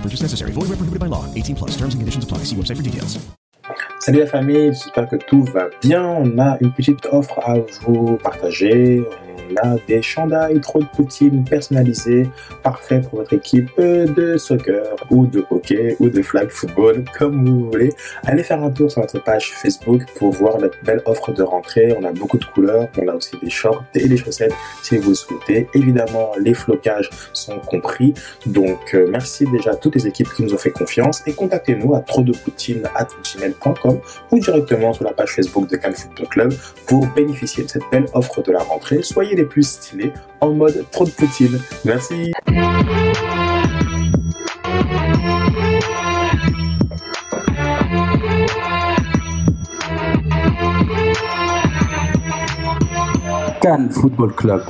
Purchase necessary. Void where prohibited by law. 18 plus. And apply. See website for details. Salut la famille, j'espère que tout va bien. On a une petite offre à vous partager. Des chandails trop de Poutine personnalisés, parfaits pour votre équipe de soccer ou de hockey ou de flag football, comme vous voulez. Allez faire un tour sur notre page Facebook pour voir notre belle offre de rentrée. On a beaucoup de couleurs. On a aussi des shorts et des chaussettes si vous souhaitez. Évidemment, les flocages sont compris. Donc, euh, merci déjà à toutes les équipes qui nous ont fait confiance et contactez-nous à gmail.com ou directement sur la page Facebook de Cannes Football Club pour bénéficier de cette belle offre de la rentrée. Soyez plus stylés en mode trop de Poutine. Merci. Cannes Football Club.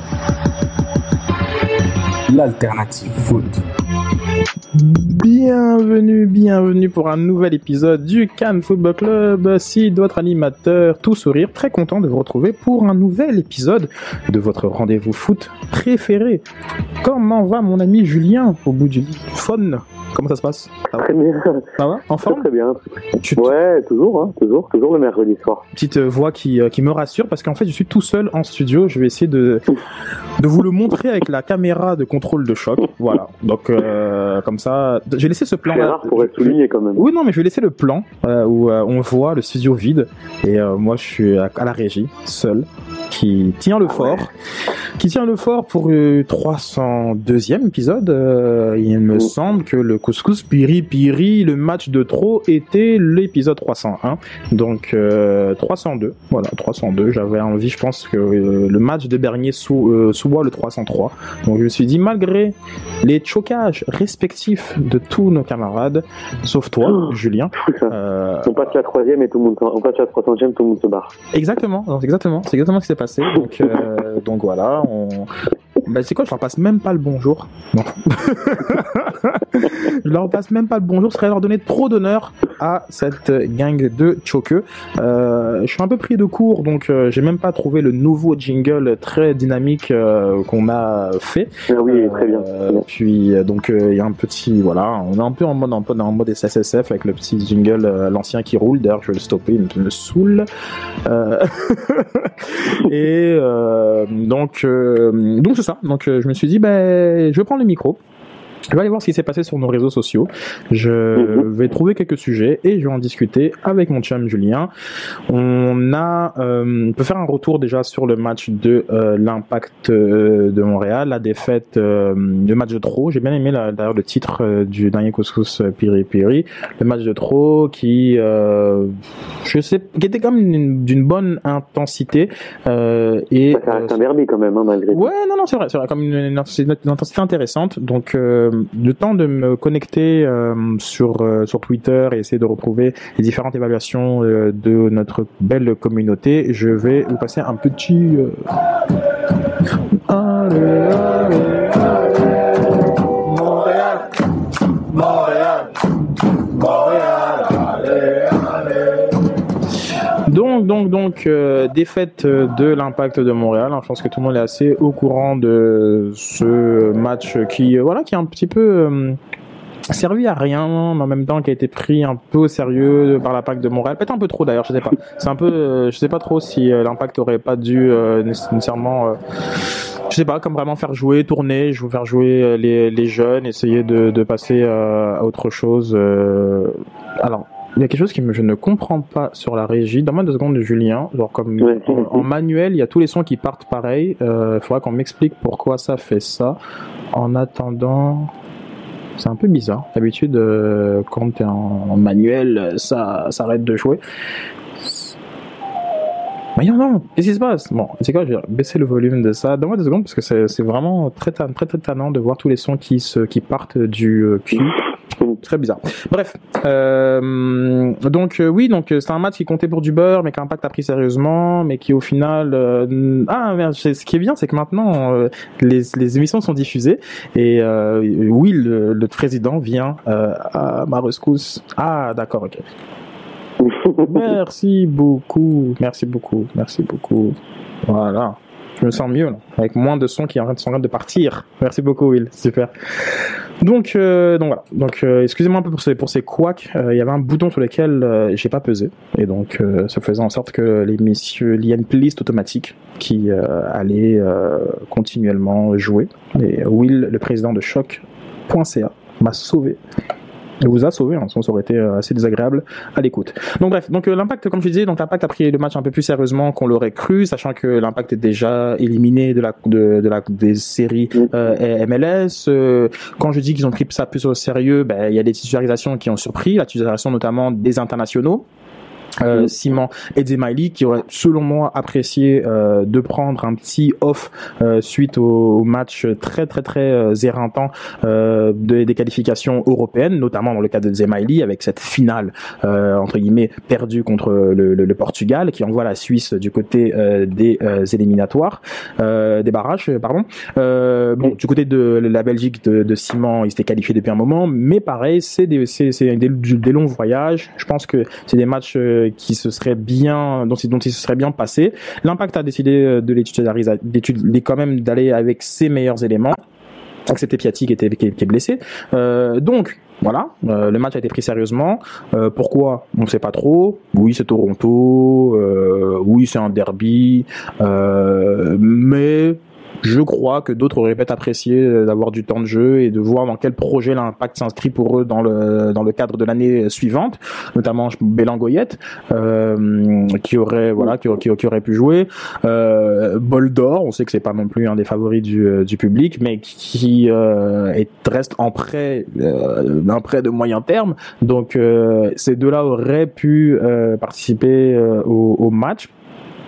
L'alternative foot. Bienvenue, bienvenue pour un nouvel épisode du Cannes Football Club. Si votre animateur, tout sourire, très content de vous retrouver pour un nouvel épisode de votre rendez-vous foot préféré. Comment va mon ami Julien au bout du phone? Comment ça se passe? Ça va? Très bien. Ça va? En forme? Très bien. Tu- Ouais, toujours, hein, toujours, toujours le mercredi soir. Petite euh, voix qui, euh, qui me rassure parce qu'en fait je suis tout seul en studio. Je vais essayer de, de vous le montrer avec la caméra de contrôle de choc. Voilà. Donc euh, comme ça, j'ai laissé ce plan. C'est rare pour être souligné quand même. Oui, non, mais je vais laisser le plan euh, où euh, on voit le studio vide et moi je suis à, à la régie, seul, qui tient le fort, qui tient le fort pour le 302e épisode. Euh, il me semble que le couscous piri piri, le match de trop était l'épisode 301, donc euh, 302. Voilà, 302. J'avais envie, je pense que euh, le match de Bernier sous euh, sous le 303. Donc je me suis dit malgré les chocages respectifs de tous nos camarades, sauf toi, Julien. euh, On passe la troisième et tout le monde, on passe la 300e, tout le monde se barre. Exactement, exactement, c'est exactement ce qui s'est Donc, euh, donc voilà, on. Bah, c'est quoi, je leur passe même pas le bonjour. Non. je leur passe même pas le bonjour, ce serait leur donner trop d'honneur à cette gang de choqueux. Euh, je suis un peu pris de court, donc euh, j'ai même pas trouvé le nouveau jingle très dynamique euh, qu'on a fait. Ah oui, très bien. Euh, puis euh, donc euh, il y a un petit voilà, on est un peu en mode un peu en mode SSSF avec le petit jingle euh, l'ancien qui roule. D'ailleurs, je vais le stopper, il me, me saoule. Euh, et euh, donc euh, donc c'est ça. Donc euh, je me suis dit ben je prendre le micro. Je vais aller voir ce qui s'est passé sur nos réseaux sociaux. Je vais trouver quelques sujets et je vais en discuter avec mon chum Julien. On a, euh, on peut faire un retour déjà sur le match de euh, l'Impact euh, de Montréal, la défaite, euh, le match de trop. J'ai bien aimé d'ailleurs le titre euh, du dernier couscous euh, Piri Piri, le match de trop qui, euh, je sais, qui était quand même d'une- bonne intensité euh, et Ça reste un derby quand même, hein, malgré tout. Ouais, non, non, c'est vrai, c'est vrai, comme une, une, une intensité intéressante. Donc, euh, le temps de me connecter euh, sur euh, sur Twitter et essayer de retrouver les différentes évaluations euh, de notre belle communauté, je vais vous passer un petit. euh, Allez, allez, allez, Donc, donc, euh, défaite de l'Impact de Montréal. hein. Je pense que tout le monde est assez au courant de ce match qui, euh, voilà, qui est un petit peu euh, servi à rien, mais en même temps qui a été pris un peu au sérieux par l'Impact de Montréal. Peut-être un peu trop d'ailleurs, je sais pas. C'est un peu, je sais pas trop si l'Impact aurait pas dû nécessairement. je sais pas, comme vraiment faire jouer, tourner, je faire jouer les, les jeunes, essayer de, passer à autre chose. Alors, il y a quelque chose que je ne comprends pas sur la régie. Donne-moi deux secondes, Julien. Genre comme en, en, manuel, il y a tous les sons qui partent pareil. Il euh, faudra qu'on m'explique pourquoi ça fait ça. En attendant, c'est un peu bizarre. D'habitude, euh, quand tu es en, en, manuel, ça, ça arrête de jouer. Voyons non, qu'est-ce qui se passe? Bon, c'est quoi Je vais baisser le volume de ça. Donne-moi deux secondes parce que c'est vraiment très, très, très, tannant de voir tous les sons qui, se, qui partent du euh, cul. Très bizarre. Bref, euh, donc euh, oui, donc c'est un match qui comptait pour du beurre, mais qu'Impact a pris sérieusement, mais qui au final, euh, ah ce qui est bien, c'est que maintenant euh, les, les, émissions sont diffusées et euh, oui, le, le, président vient à ma rescousse. Ah d'accord, ok. merci beaucoup, merci beaucoup, merci beaucoup. Voilà je me sens mieux là, avec moins de sons qui sont en train de partir. Merci beaucoup Will, super. Donc, euh, donc voilà. Donc, euh, excusez-moi un peu pour ces pour ces couacs. Euh, il y avait un bouton sur lequel euh, j'ai pas pesé, et donc ça faisait en sorte que les messieurs, une playlist automatique qui allait continuellement jouer. Et Will, le président de choc.ca, m'a sauvé vous a sauvé, hein, sinon ça aurait été assez désagréable à l'écoute. Donc bref, donc euh, l'impact, comme je disais, donc l'impact a pris le match un peu plus sérieusement qu'on l'aurait cru, sachant que l'impact est déjà éliminé de la de, de la des séries euh, MLS. Euh, quand je dis qu'ils ont pris ça plus au sérieux, ben il y a des titularisations qui ont surpris, la titularisation notamment des internationaux. Euh, Simon et Zemaili qui aurait selon moi apprécié euh, de prendre un petit off euh, suite au, au, match très très très euh, éreintant euh, de, des qualifications européennes notamment dans le cas de Zemaili avec cette finale entre guillemets perdue contre le, le, le, Portugal qui envoie la Suisse du côté des éliminatoires des barrages pardon. Bon du côté de la Belgique de, de Simon il s'était qualifié depuis un moment mais pareil c'est des, c'est, des, des longs voyages. Je pense que c'est des matchs qui se serait bien, dont, dont il se serait bien passé. L'impact a décidé de l'étudier, d'étudier quand même d'aller avec ses meilleurs éléments excepté Piatti qui, était, qui, est, blessé. Euh, donc voilà, euh, le match a été pris sérieusement. Euh, pourquoi? On ne sait pas trop. Oui, c'est Toronto. Euh, oui, c'est un derby. Euh, mais je crois que d'autres auraient peut-être apprécié euh, d'avoir du temps de jeu et de voir dans quel projet l'impact s'inscrit pour eux dans le dans le cadre de l'année suivante, notamment Bélangoyette euh, qui aurait voilà qui, aurait pu jouer. Euh, Bol d'or, on sait que c'est pas non plus un des favoris du, euh, du public, mais qui euh, est, reste en prêt euh, un prêt de moyen terme, donc ces deux-là auraient pu participer au, au match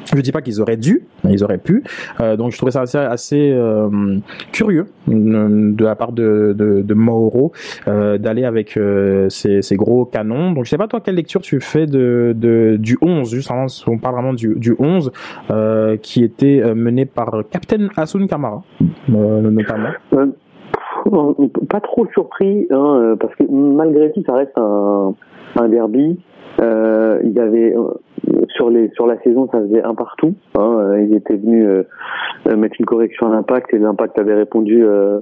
je dis pas qu'ils auraient dû, mais ils auraient pu. Euh, donc je trouvais ça assez, euh, curieux de la part de, Mauro euh, d'aller avec euh, ces, gros canons. Donc je sais pas toi quelle lecture tu fais de, du 11, juste on parle vraiment du, du 11 euh, qui était mené par Captain Asun Kamara notamment. pas trop surpris, hein, parce que malgré tout ça reste un, un derby. Euh, il y avait sur les sur la saison ça faisait un partout. Hein, ils étaient venus euh, mettre une correction à l'impact et l'impact avait répondu euh,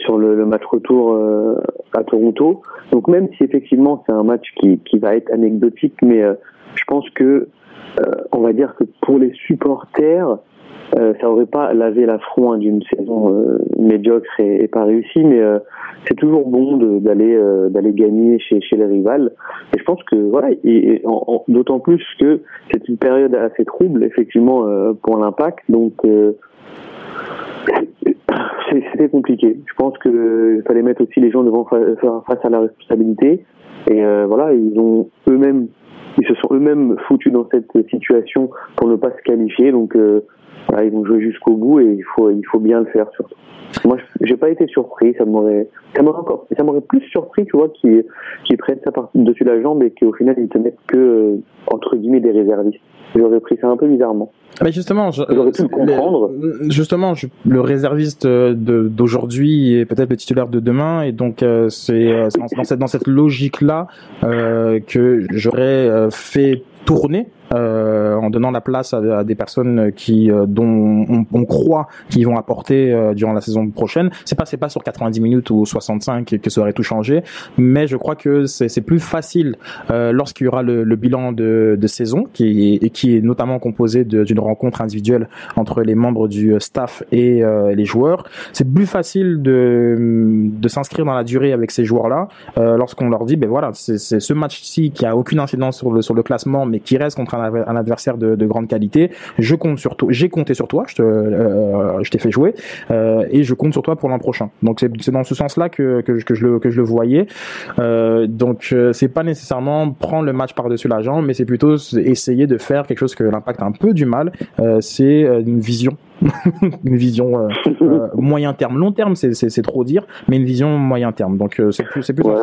sur le, le, match retour à Toronto. Donc même si effectivement c'est un match qui, qui va être anecdotique, mais je pense que on va dire que pour les supporters euh, ça aurait pas lavé l'affront hein, d'une saison euh, médiocre et, et, pas réussie, mais euh, c'est toujours bon d'aller d'aller gagner chez chez les rivales. Et je pense que voilà, et, et d'autant plus que c'est une période assez trouble effectivement pour l'impact, donc c'était compliqué. Je pense que fallait mettre aussi les gens devant face à la responsabilité. Et voilà, ils ont eux-mêmes, ils se sont eux-mêmes foutus dans cette situation pour ne pas se qualifier. Donc voilà, ils vont jouer jusqu'au bout et il faut, il faut bien le faire surtout. Moi, j'ai pas été surpris, ça m'aurait, ça m'aurait encore, ça m'aurait plus surpris, tu vois, qu'ils, qu'ils prennent ça par dessus la jambe et qu'au final ils te mettent que euh, entre guillemets des réservistes. J'aurais pris ça un peu bizarrement. Mais justement, j'aurais pu le comprendre. Justement, je, le réserviste de, d'aujourd'hui est peut-être le titulaire de demain, et donc euh, c'est, euh, dans, cette dans cette logique là euh, que j'aurais fait tourner euh, en, donnant la place à, des personnes qui dont on, on croit qu'ils vont apporter durant la saison prochaine. C'est pas c'est pas sur 90 minutes ou 65 que ça aurait tout changé, mais je crois que c'est plus facile lorsqu'il y aura le, le bilan de, de, saison qui est, qui est notamment composé d'une rencontre individuelle entre les membres du staff et les joueurs. C'est plus facile de de s'inscrire dans la durée avec ces joueurs-là euh, lorsqu'on leur dit ben voilà c'est ce match-ci qui a aucune incidence sur le sur le classement mais qui reste contre un adversaire de, de, grande qualité je compte sur toi j'ai compté sur toi je te euh, je t'ai fait jouer euh, et je compte sur toi pour l'an prochain. Donc c'est dans ce sens-là que, que, que je le que je le voyais. Euh, donc euh, c'est pas nécessairement prendre le match par-dessus la jambe mais c'est plutôt essayer de faire quelque chose que l'impact a un peu du mal. C'est une vision. Une vision moyen terme. Long terme c'est trop dire mais une vision moyen terme. Donc euh, c'est plus, c'est plus ouais.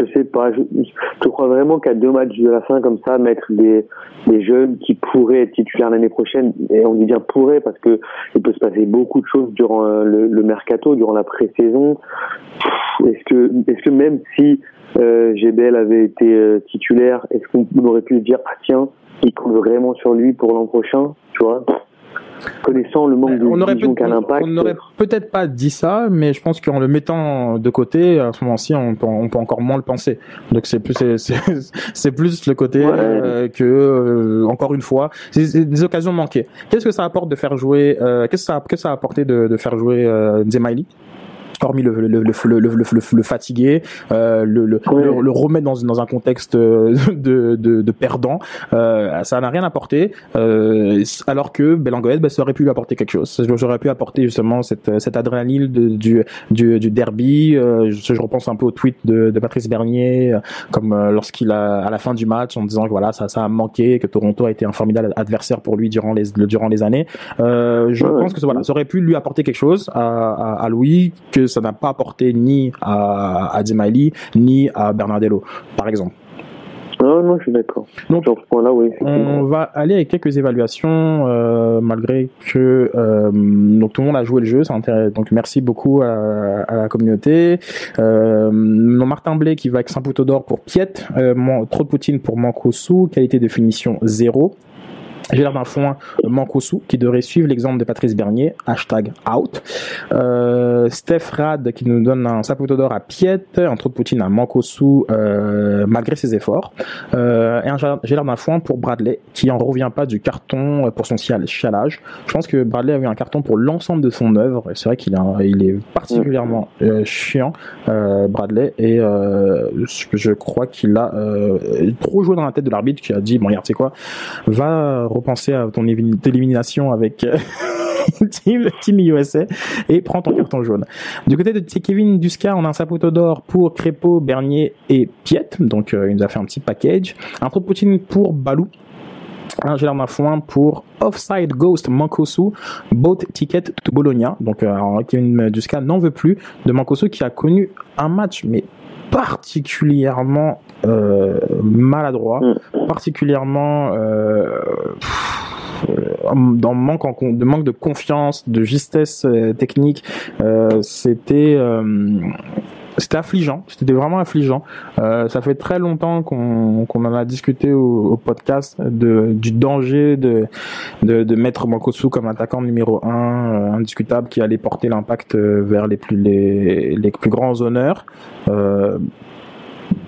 Je sais pas, je, je crois vraiment qu'à deux matchs de la fin comme ça, mettre des, des jeunes qui pourraient être titulaires l'année prochaine, et on dit bien pourraient parce que il peut se passer beaucoup de choses durant euh, le, le mercato, durant la pré-saison. Est-ce que, est-ce que même si euh, GBL avait été euh, titulaire, est-ce qu'on aurait pu dire ah tiens, il compte vraiment sur lui pour l'an prochain, tu vois? Connaissant le manque de on aurait. On n'aurait peut-être pas dit ça, mais je pense qu'en le mettant de côté, à ce moment-ci, on peut, on peut encore moins le penser. Donc c'est plus c'est plus le côté euh, que euh, encore une fois, c'est des occasions manquées. Qu'est-ce que ça apporte de faire jouer euh, Qu'est-ce que ça que ça a apporté de, de faire jouer euh, Zemaili hormis le, le, le, le, le fatiguer, euh, le, le, le, remettre dans, dans un contexte euh, de, de, de perdant, euh, ça n'a rien apporté. Euh, alors que Belangoed, bah, ça aurait pu lui apporter quelque chose. J'aurais pu apporter justement cette, cette adrénaline de, du, du, du derby. Euh, je, je, repense un peu au tweet de, de Patrice Bernier, euh, comme lorsqu'il a à la fin du match en disant que voilà ça, ça a manqué, que Toronto a été un formidable adversaire pour lui durant les durant les années. je pense que voilà, ça aurait pu lui apporter quelque chose à, à, à Louis que ça n'a pas apporté ni à, à ni à Bernardello, par exemple. Non, non, je suis d'accord. Donc, oui, on va aller avec quelques évaluations, euh, malgré que euh, donc tout le monde a joué le jeu, Donc merci beaucoup à, à la communauté. Euh, Martin Blé qui va avec saint d'or pour Piet, euh, trop de Poutine pour Mankosu, qualité de finition 0. J'ai l'air d'un foin Mankosu qui devrait suivre l'exemple de Patrice Bernier, hashtag out. Euh, Steph Rad qui nous donne un sapoteau d'or à Piet, un trou de Poutine à Mankosu euh, malgré ses efforts. Euh, et j'ai l'air d'un foin pour Bradley qui en revient pas du carton pour son chialage. Je pense que Bradley a eu un carton pour l'ensemble de son œuvre. C'est vrai qu'il il est particulièrement euh, chiant, euh, Bradley, et euh, je crois qu'il a trop joué dans la tête de l'arbitre qui a dit bon regarde c'est quoi, va repenser à ton élimination avec euh, Team, USA et prends ton carton jaune. Du côté de Kevin Duska, on a un sapoteau d'or pour Crépeau, Bernier et Piet. Donc euh, il nous a fait un petit package. Un trop Poutine pour Balou. Un gel d'un foin pour Offside Ghost Mankosu, Boat Ticket to Bologna. Donc euh, Kevin Duska n'en veut plus de Mankosu qui a connu un match mais particulièrement euh, maladroit, mm. particulièrement euh, dans manque de manque de confiance, de justesse euh, technique. Euh, c'était c'était affligeant, c'était vraiment affligeant. Euh, ça fait très longtemps qu'on qu'on en a discuté au, au podcast de, du danger de, de, de mettre Mankosu comme attaquant numéro un, indiscutable, qui allait porter l'impact vers les plus les, les plus grands honneurs. Euh,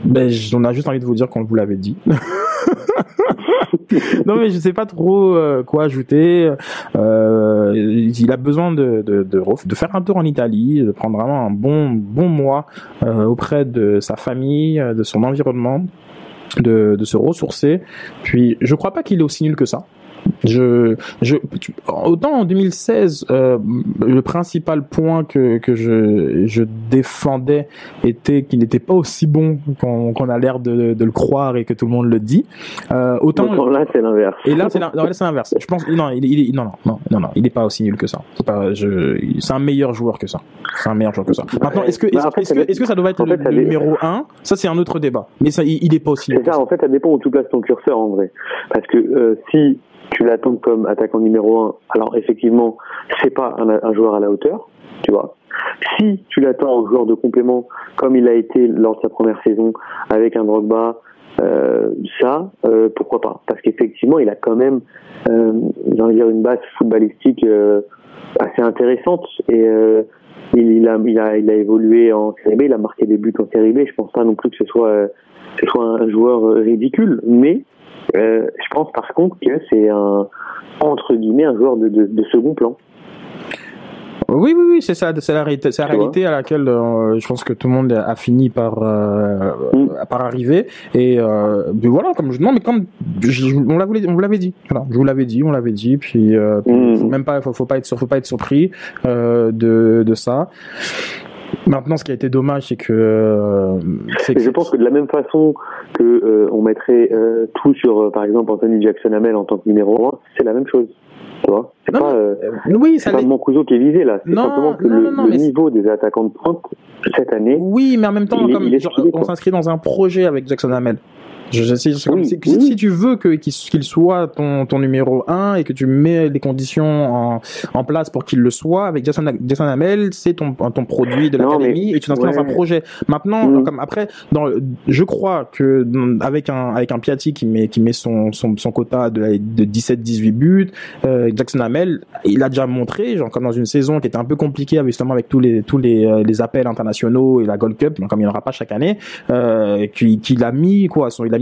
ben, on a juste envie de vous dire qu'on vous l'avait dit. non mais je sais pas trop euh, quoi ajouter. Euh, il a besoin de, de, faire un tour en Italie, de prendre vraiment un bon bon mois euh, auprès de sa famille, de son environnement, de, de se ressourcer. Puis je crois pas qu'il est aussi nul que ça. Je, je, autant en 2016, euh, le principal point que, que je, je défendais était qu'il n'était pas aussi bon qu'on a l'air de, de, le croire et que tout le monde le dit. Euh, autant là c'est l'inverse. Et là c'est l'inverse. Je pense non, il, il, non, non, non, non, il n'est pas aussi nul que ça. C'est pas, c'est un meilleur joueur que ça. C'est un meilleur joueur que ça. Maintenant, est-ce que, est-ce, bah, est-ce que, ça doit être le, numéro 1 Ça c'est un autre débat. Mais ça, il, n'est pas aussi. C'est ça, En fait, ça dépend où tu places ton curseur en vrai. Parce que euh, si tu l'attends comme attaquant numéro un, alors effectivement, c'est pas un, joueur à la hauteur, tu vois. Si tu l'attends en joueur de complément, comme il a été lors de sa première saison, avec un Drogba euh, ça, euh, pourquoi pas? Parce qu'effectivement, il a quand même, euh, j'ai envie de dire, une base footballistique euh, assez intéressante et euh, il, a, il, a, il a évolué en Série B, il a marqué des buts en Série B. Je pense pas non plus que ce soit, euh, que ce soit un joueur ridicule, mais euh, je pense par contre que c'est un entre guillemets un joueur de, de, de second plan. Oui, oui, oui, c'est ça, c'est la réalité, la réalité à laquelle euh, je pense que tout le monde a fini par euh, par arriver. Et euh, mais voilà, comme je non, mais comme je- on l'avait, on l'avait dit, voilà, je vous l'avais dit, on l'avait dit, puis, puis faut même pas, faut, faut pas être, sur- faut pas être surpris de de ça. Maintenant, ce qui a été dommage, c'est que euh, je pense que de la même façon que euh, on mettrait euh, tout sur, par exemple, Anthony Jackson Hamel en tant que numéro 1, c'est la même chose. Tu vois? C'est pas, oui, pas Mancuso qui est visé là. C'est simplement que non, le, non, le niveau des attaquants de pointe cette année. Oui, mais en même temps, il comme il est on s'inscrit dans un projet avec Jackson Hamel. Je, je, comme Oui, si, oui. si tu veux que qu'il soit ton, ton numéro 1 et que tu mets les conditions en, en place pour qu'il le soit avec Jackson, Jackson Hamel, c'est ton, ton produit de l'académie et tu t'inscris dans un projet. Maintenant, Mm. comme après, dans, je crois que avec un avec un Piatti qui met qui met son son, son quota de, de 17-18 buts, euh, Jackson Hamel, il a déjà montré, genre comme dans une saison qui était un peu compliquée justement avec tous les tous les euh, les appels internationaux et la Gold Cup, comme il n'y en aura pas chaque année, euh, qu'il qu'il a mis quoi, son, il a mis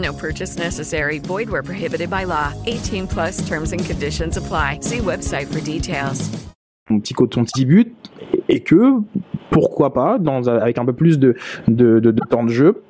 No purchase necessary. Void where prohibited by law. 18 plus terms and conditions apply. See website for details. ton petit ton petit but et que pourquoi pas dans avec un peu plus de de, de, de temps de jeu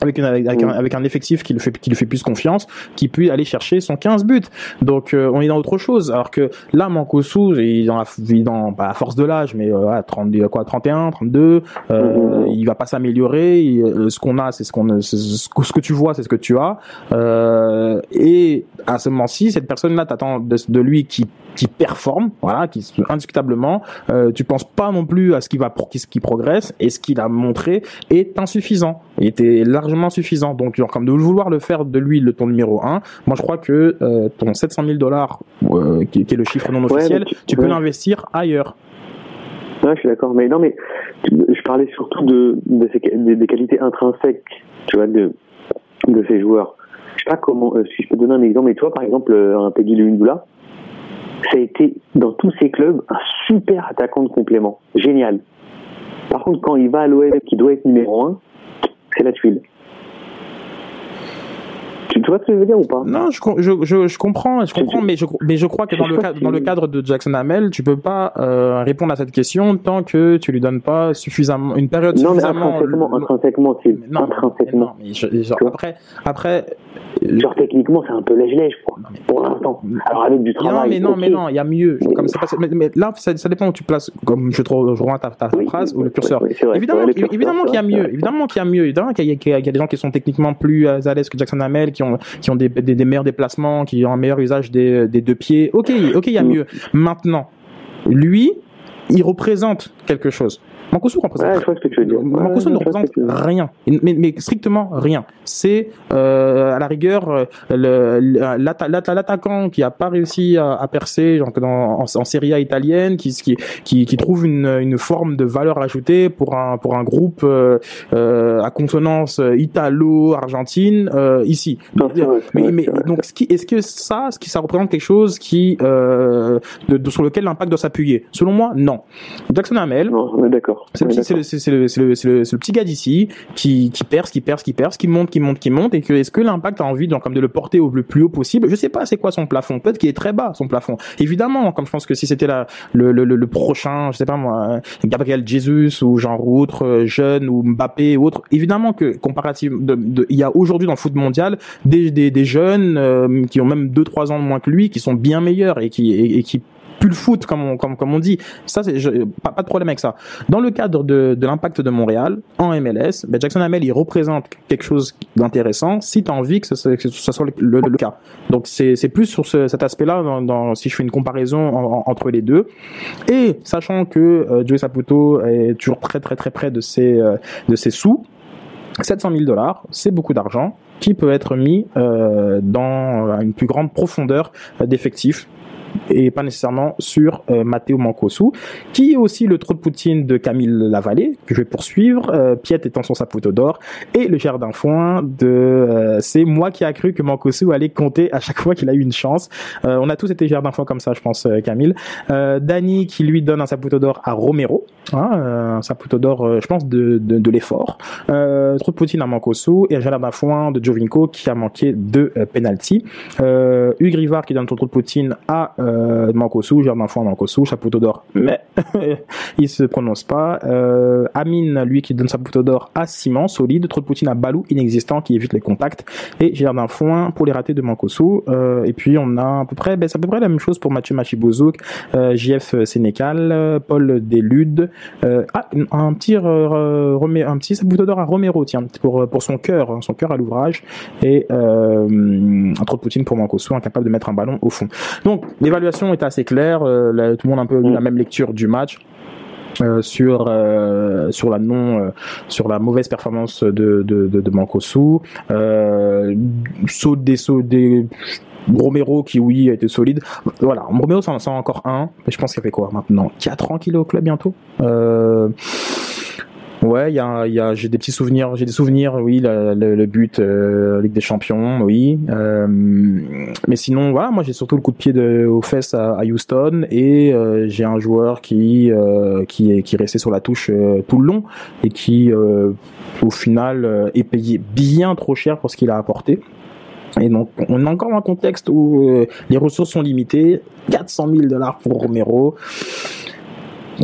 avec, une, avec, un, avec un effectif qui le fait qui lui fait plus confiance, qui peut aller chercher son 15 buts. Donc euh, on est dans autre chose. Alors que là, Mankosu, il est dans, la, il est dans pas à force de l'âge, mais euh, à 30, quoi, 31, 32, euh, il va pas s'améliorer. Euh, Ce qu'on a, c'est ce qu'on, ce que tu vois, c'est ce que tu as. Euh, et à ce moment-ci, cette personne-là t'attend de, de lui qui qui performe, voilà, qui indiscutablement, euh, tu penses pas non plus à ce qui va pour ce qui progresse et ce qu'il a montré est insuffisant. Il était largement suffisant. Donc, genre, comme de vouloir le faire de lui le ton numéro 1, moi je crois que euh, ton 700 000 dollars, euh, qui, qui est le chiffre non officiel, tu- tu peux ouais. l'investir ailleurs. Ouais, je suis d'accord. Mais non, mais je parlais surtout de, de ces, des, des qualités intrinsèques, tu vois, de, de ces joueurs. Je sais pas comment, euh, si je peux donner un exemple, mais toi, par exemple, un Peggy Lumumba, ça a été, dans tous ces clubs, un super attaquant de complément. Génial. Par contre, quand il va à l'OL, qui doit être numéro 1, c'est la tuile. Tu, tu vois ce que je veux dire ou pas? Non, je, je, je, je comprends, je comprends, mais je, mais je crois que dans le, cadre, dans le cadre de Jackson Hamel, tu peux pas euh, répondre à cette question tant que tu lui donnes pas suffisamment une période Non, mais suffisamment intrinsèquement, intrinsèquement, c'est intrinsèquement. mais je- genre, après, après, Genre techniquement, c'est un peu lèche-lèche. Pour l'instant. Alors avec du Non, travail. mais non, mais non, il y a mieux. Genre, comme pas- mais, mais là, ça, ça dépend où tu places, comme je trouve, je ta, ta phrase ou le curseur. oui, c'est vrai, évidemment, vrai, curseur, évidemment qu'il y a mieux. Évidemment qu'il y a mieux. Évidemment qu'il y, a qu'il y a des gens qui sont techniquement plus euh, à l'aise que Jackson Hamel, qui ont, qui ont des, des, des meilleurs déplacements, qui ont un meilleur usage des, des deux pieds. Ok, ok, il y a Mm. mieux. Maintenant, lui, il représente quelque chose. Mankosu représente. Ouais, je vois ce que tu veux dire. Mankosu Ouais, ne représente rien, mais, mais strictement rien. C'est euh, à la rigueur euh, l'attaquant qui a pas réussi à, à percer genre, dans, en, en Serie A italienne, qui, qui, qui, qui trouve une, une forme de valeur ajoutée pour un, pour un groupe euh, euh, à consonance italo-argentine euh, ici. mais mais donc ce qui- est-ce que ça, ce qui ça représente quelque chose qui euh, de, de- sur lequel l'impact doit s'appuyer? Selon moi, non. Jackson Hamel, d'accord. C'est le, petit- gars d'ici qui, qui perce, qui perce, qui perce, qui monte, qui monte, qui monte, et que est-ce que l'impact a envie de, comme de le porter au plus haut possible? Je sais pas, c'est quoi son plafond? Peut-être qu'il est très bas son plafond. Évidemment, comme je pense que si c'était la, le, le, le, prochain, je sais pas moi, Gabriel Jesus ou genre ou autre euh, jeune ou Mbappé ou autre, évidemment que comparativement, il y a aujourd'hui dans le foot mondial des, des, des jeunes euh, qui ont même 2-3 ans de moins que lui, qui sont bien meilleurs et qui et qui plus le foot comme on, comme, comme on dit. Ça, c'est pas, pas de problème avec ça. Dans le cadre de, de l'impact de Montréal en MLS, ben Jackson Hamel il représente quelque chose d'intéressant. Si tu as envie que ce, soit le, le, cas. Donc c'est plus sur ce, cet aspect-là dans, dans, si je fais une comparaison entre les deux. Et sachant que euh, Joey Saputo est toujours très très très près de ses euh, de ses sous. 700 000 dollars, c'est beaucoup d'argent qui peut être mis euh, dans une plus grande profondeur d'effectifs et pas nécessairement sur euh, Matteo Mancosu, qui est aussi le trou de Poutine de Camille Lavallée, que je vais poursuivre, euh, Piet étant son saputo d'or, et le jardin foin de... Euh, c'est moi qui a cru que Mancosu allait compter à chaque fois qu'il a eu une chance. Euh, on a tous été jardin foin comme ça, je pense, Camille. Dani qui lui donne un saputo d'or à Romero, hein, un saputo d'or, je pense, de, de, de l'effort. trou de Poutine à Mancosu, et un jardin foin de Jovinko qui a manqué deux penalty. Hugues Rivard qui donne son trou de Poutine à euh, Mankosu, Germain Fouan Mankosu, Chapeau d'or, mais il se prononce pas. Euh, Amine, lui, qui donne Chapeau d'or à Simon, solide. Trop de Poutine à Balou, inexistant, qui évite les contacts. Et Jardin Foin pour les ratés de Mankosu. Euh, et puis on a à peu près, ben, c'est à peu près la même chose pour Mathieu Machibozouk, euh, JF Sénécal, Paul Delude. Euh, ah, un petit euh, un petit Chapeau d'or à Romero, tiens, pour pour son cœur, son cœur à l'ouvrage. Et euh, un trop de Poutine pour Mankosu, incapable de mettre un ballon au fond. Donc l'évaluation est assez claire. Euh, tout le monde a un peu la même lecture du match. Euh, sur euh, sur la non euh, sur la mauvaise performance de de de, de Mancosu saut des sauts des Romero qui oui a été solide voilà Romero c'est encore un mais je pense qu'il fait quoi maintenant? 4 ans qu'il est au club bientôt? Euh, Ouais, il y a, y a j'ai des petits souvenirs, j'ai des souvenirs, oui, le, le, but euh, Ligue des Champions, oui. Euh, mais sinon, voilà, moi j'ai surtout le coup de pied de, aux fesses à, à Houston et euh, j'ai un joueur qui euh, qui est qui est resté sur la touche euh, tout le long et qui euh, au final est payé bien trop cher pour ce qu'il a apporté. Et donc, on est encore un contexte où les ressources sont limitées. 400 000 dollars pour Romero.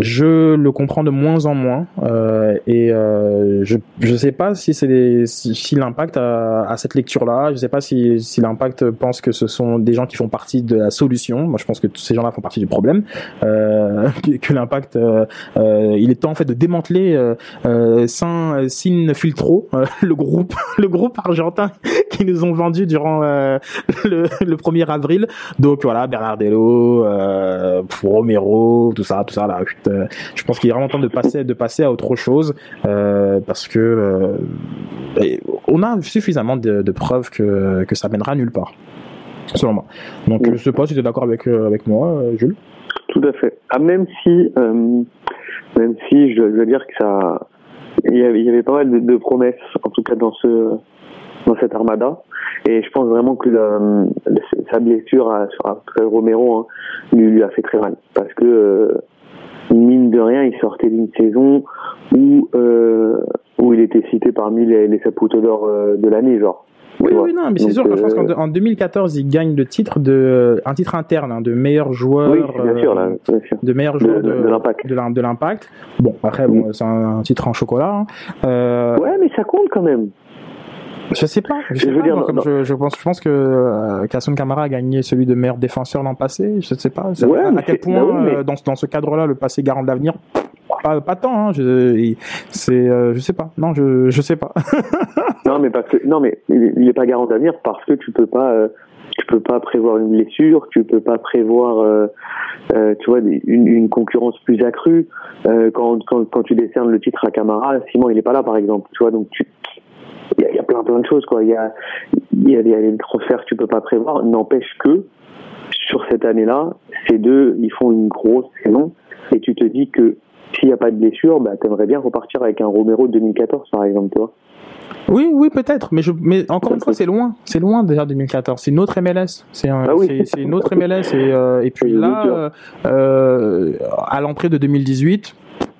Je le comprends de moins en moins euh, et euh, je je sais pas si c'est si, si l'impact à, à, cette lecture là, je sais pas si si l'impact pense que ce sont des gens qui font partie de la solution. Moi je pense que tous ces gens-là font partie du problème. Euh, que, l'impact euh, euh, il est temps en fait de démanteler euh, Saint Sin Filtro, le groupe le groupe argentin qui nous ont vendu durant le, le 1er avril. Donc voilà, Bernardello, Romero, tout ça, tout ça là euh, je pense qu'il est vraiment temps de passer, de passer à autre chose euh, parce que euh, on a suffisamment de, de, preuves que, que ça mènera nulle part, selon moi. Donc je sais pas si tu es d'accord avec, avec moi, Jules. Tout à fait. Ah, même si, même si je dois dire que ça, il y avait, il y avait pas mal de, de, promesses, en tout cas dans ce dans cette armada. Et je pense vraiment que sa blessure à, à Romero hein, lui, lui, a fait très mal. Parce que mine de rien, il sortait d'une saison où euh, où il était cité parmi les, les Saputo d'or euh, de l'année, genre. Oui, oui, non, mais c'est sûr. Euh... Je pense qu'en 2014, il gagne le titre de un titre interne hein, de meilleur joueur, oui, bien sûr, là, bien sûr. de meilleur joueur de, de l'impact. De l'impact. Bon, après, bon, c'est un, un, titre en chocolat. Hein. Euh... Ouais, mais ça compte quand même. Je sais pas. Je, sais je, pas, dire, moi, comme je, je, pense, je pense que euh, Kasson Kamara a gagné celui de meilleur défenseur l'an passé. Je sais pas. Ouais, à quel point, mais... euh, dans, dans ce cadre-là, le passé garant de l'avenir. Pas, pas tant. Hein. Je, c'est, euh, je sais pas. Non, je, je sais pas. non, mais parce que non, mais il est pas garant d'avenir parce que tu peux pas. Euh, tu peux pas prévoir une blessure, tu peux pas prévoir, euh, tu vois, une, une, concurrence plus accrue. Quand, quand, quand tu décernes le titre à Camara, Simon il est pas là par exemple, tu vois, donc tu, il y, a, il y a plein plein de choses quoi. Il y a il y a, il y a des transferts que tu peux pas prévoir. N'empêche que sur cette année-là, ces deux ils font une grosse saison et tu te dis que s'il n'y a pas de blessure, bah t'aimerais bien repartir avec un Romero de 2014 par exemple, tu vois. Oui, oui, peut-être, mais je, mais encore une fois, c'est loin, c'est loin déjà 2014. C'est une autre MLS, c'est un, ah oui. c'est une autre MLS et euh, et puis là, euh, à l'entrée de 2018.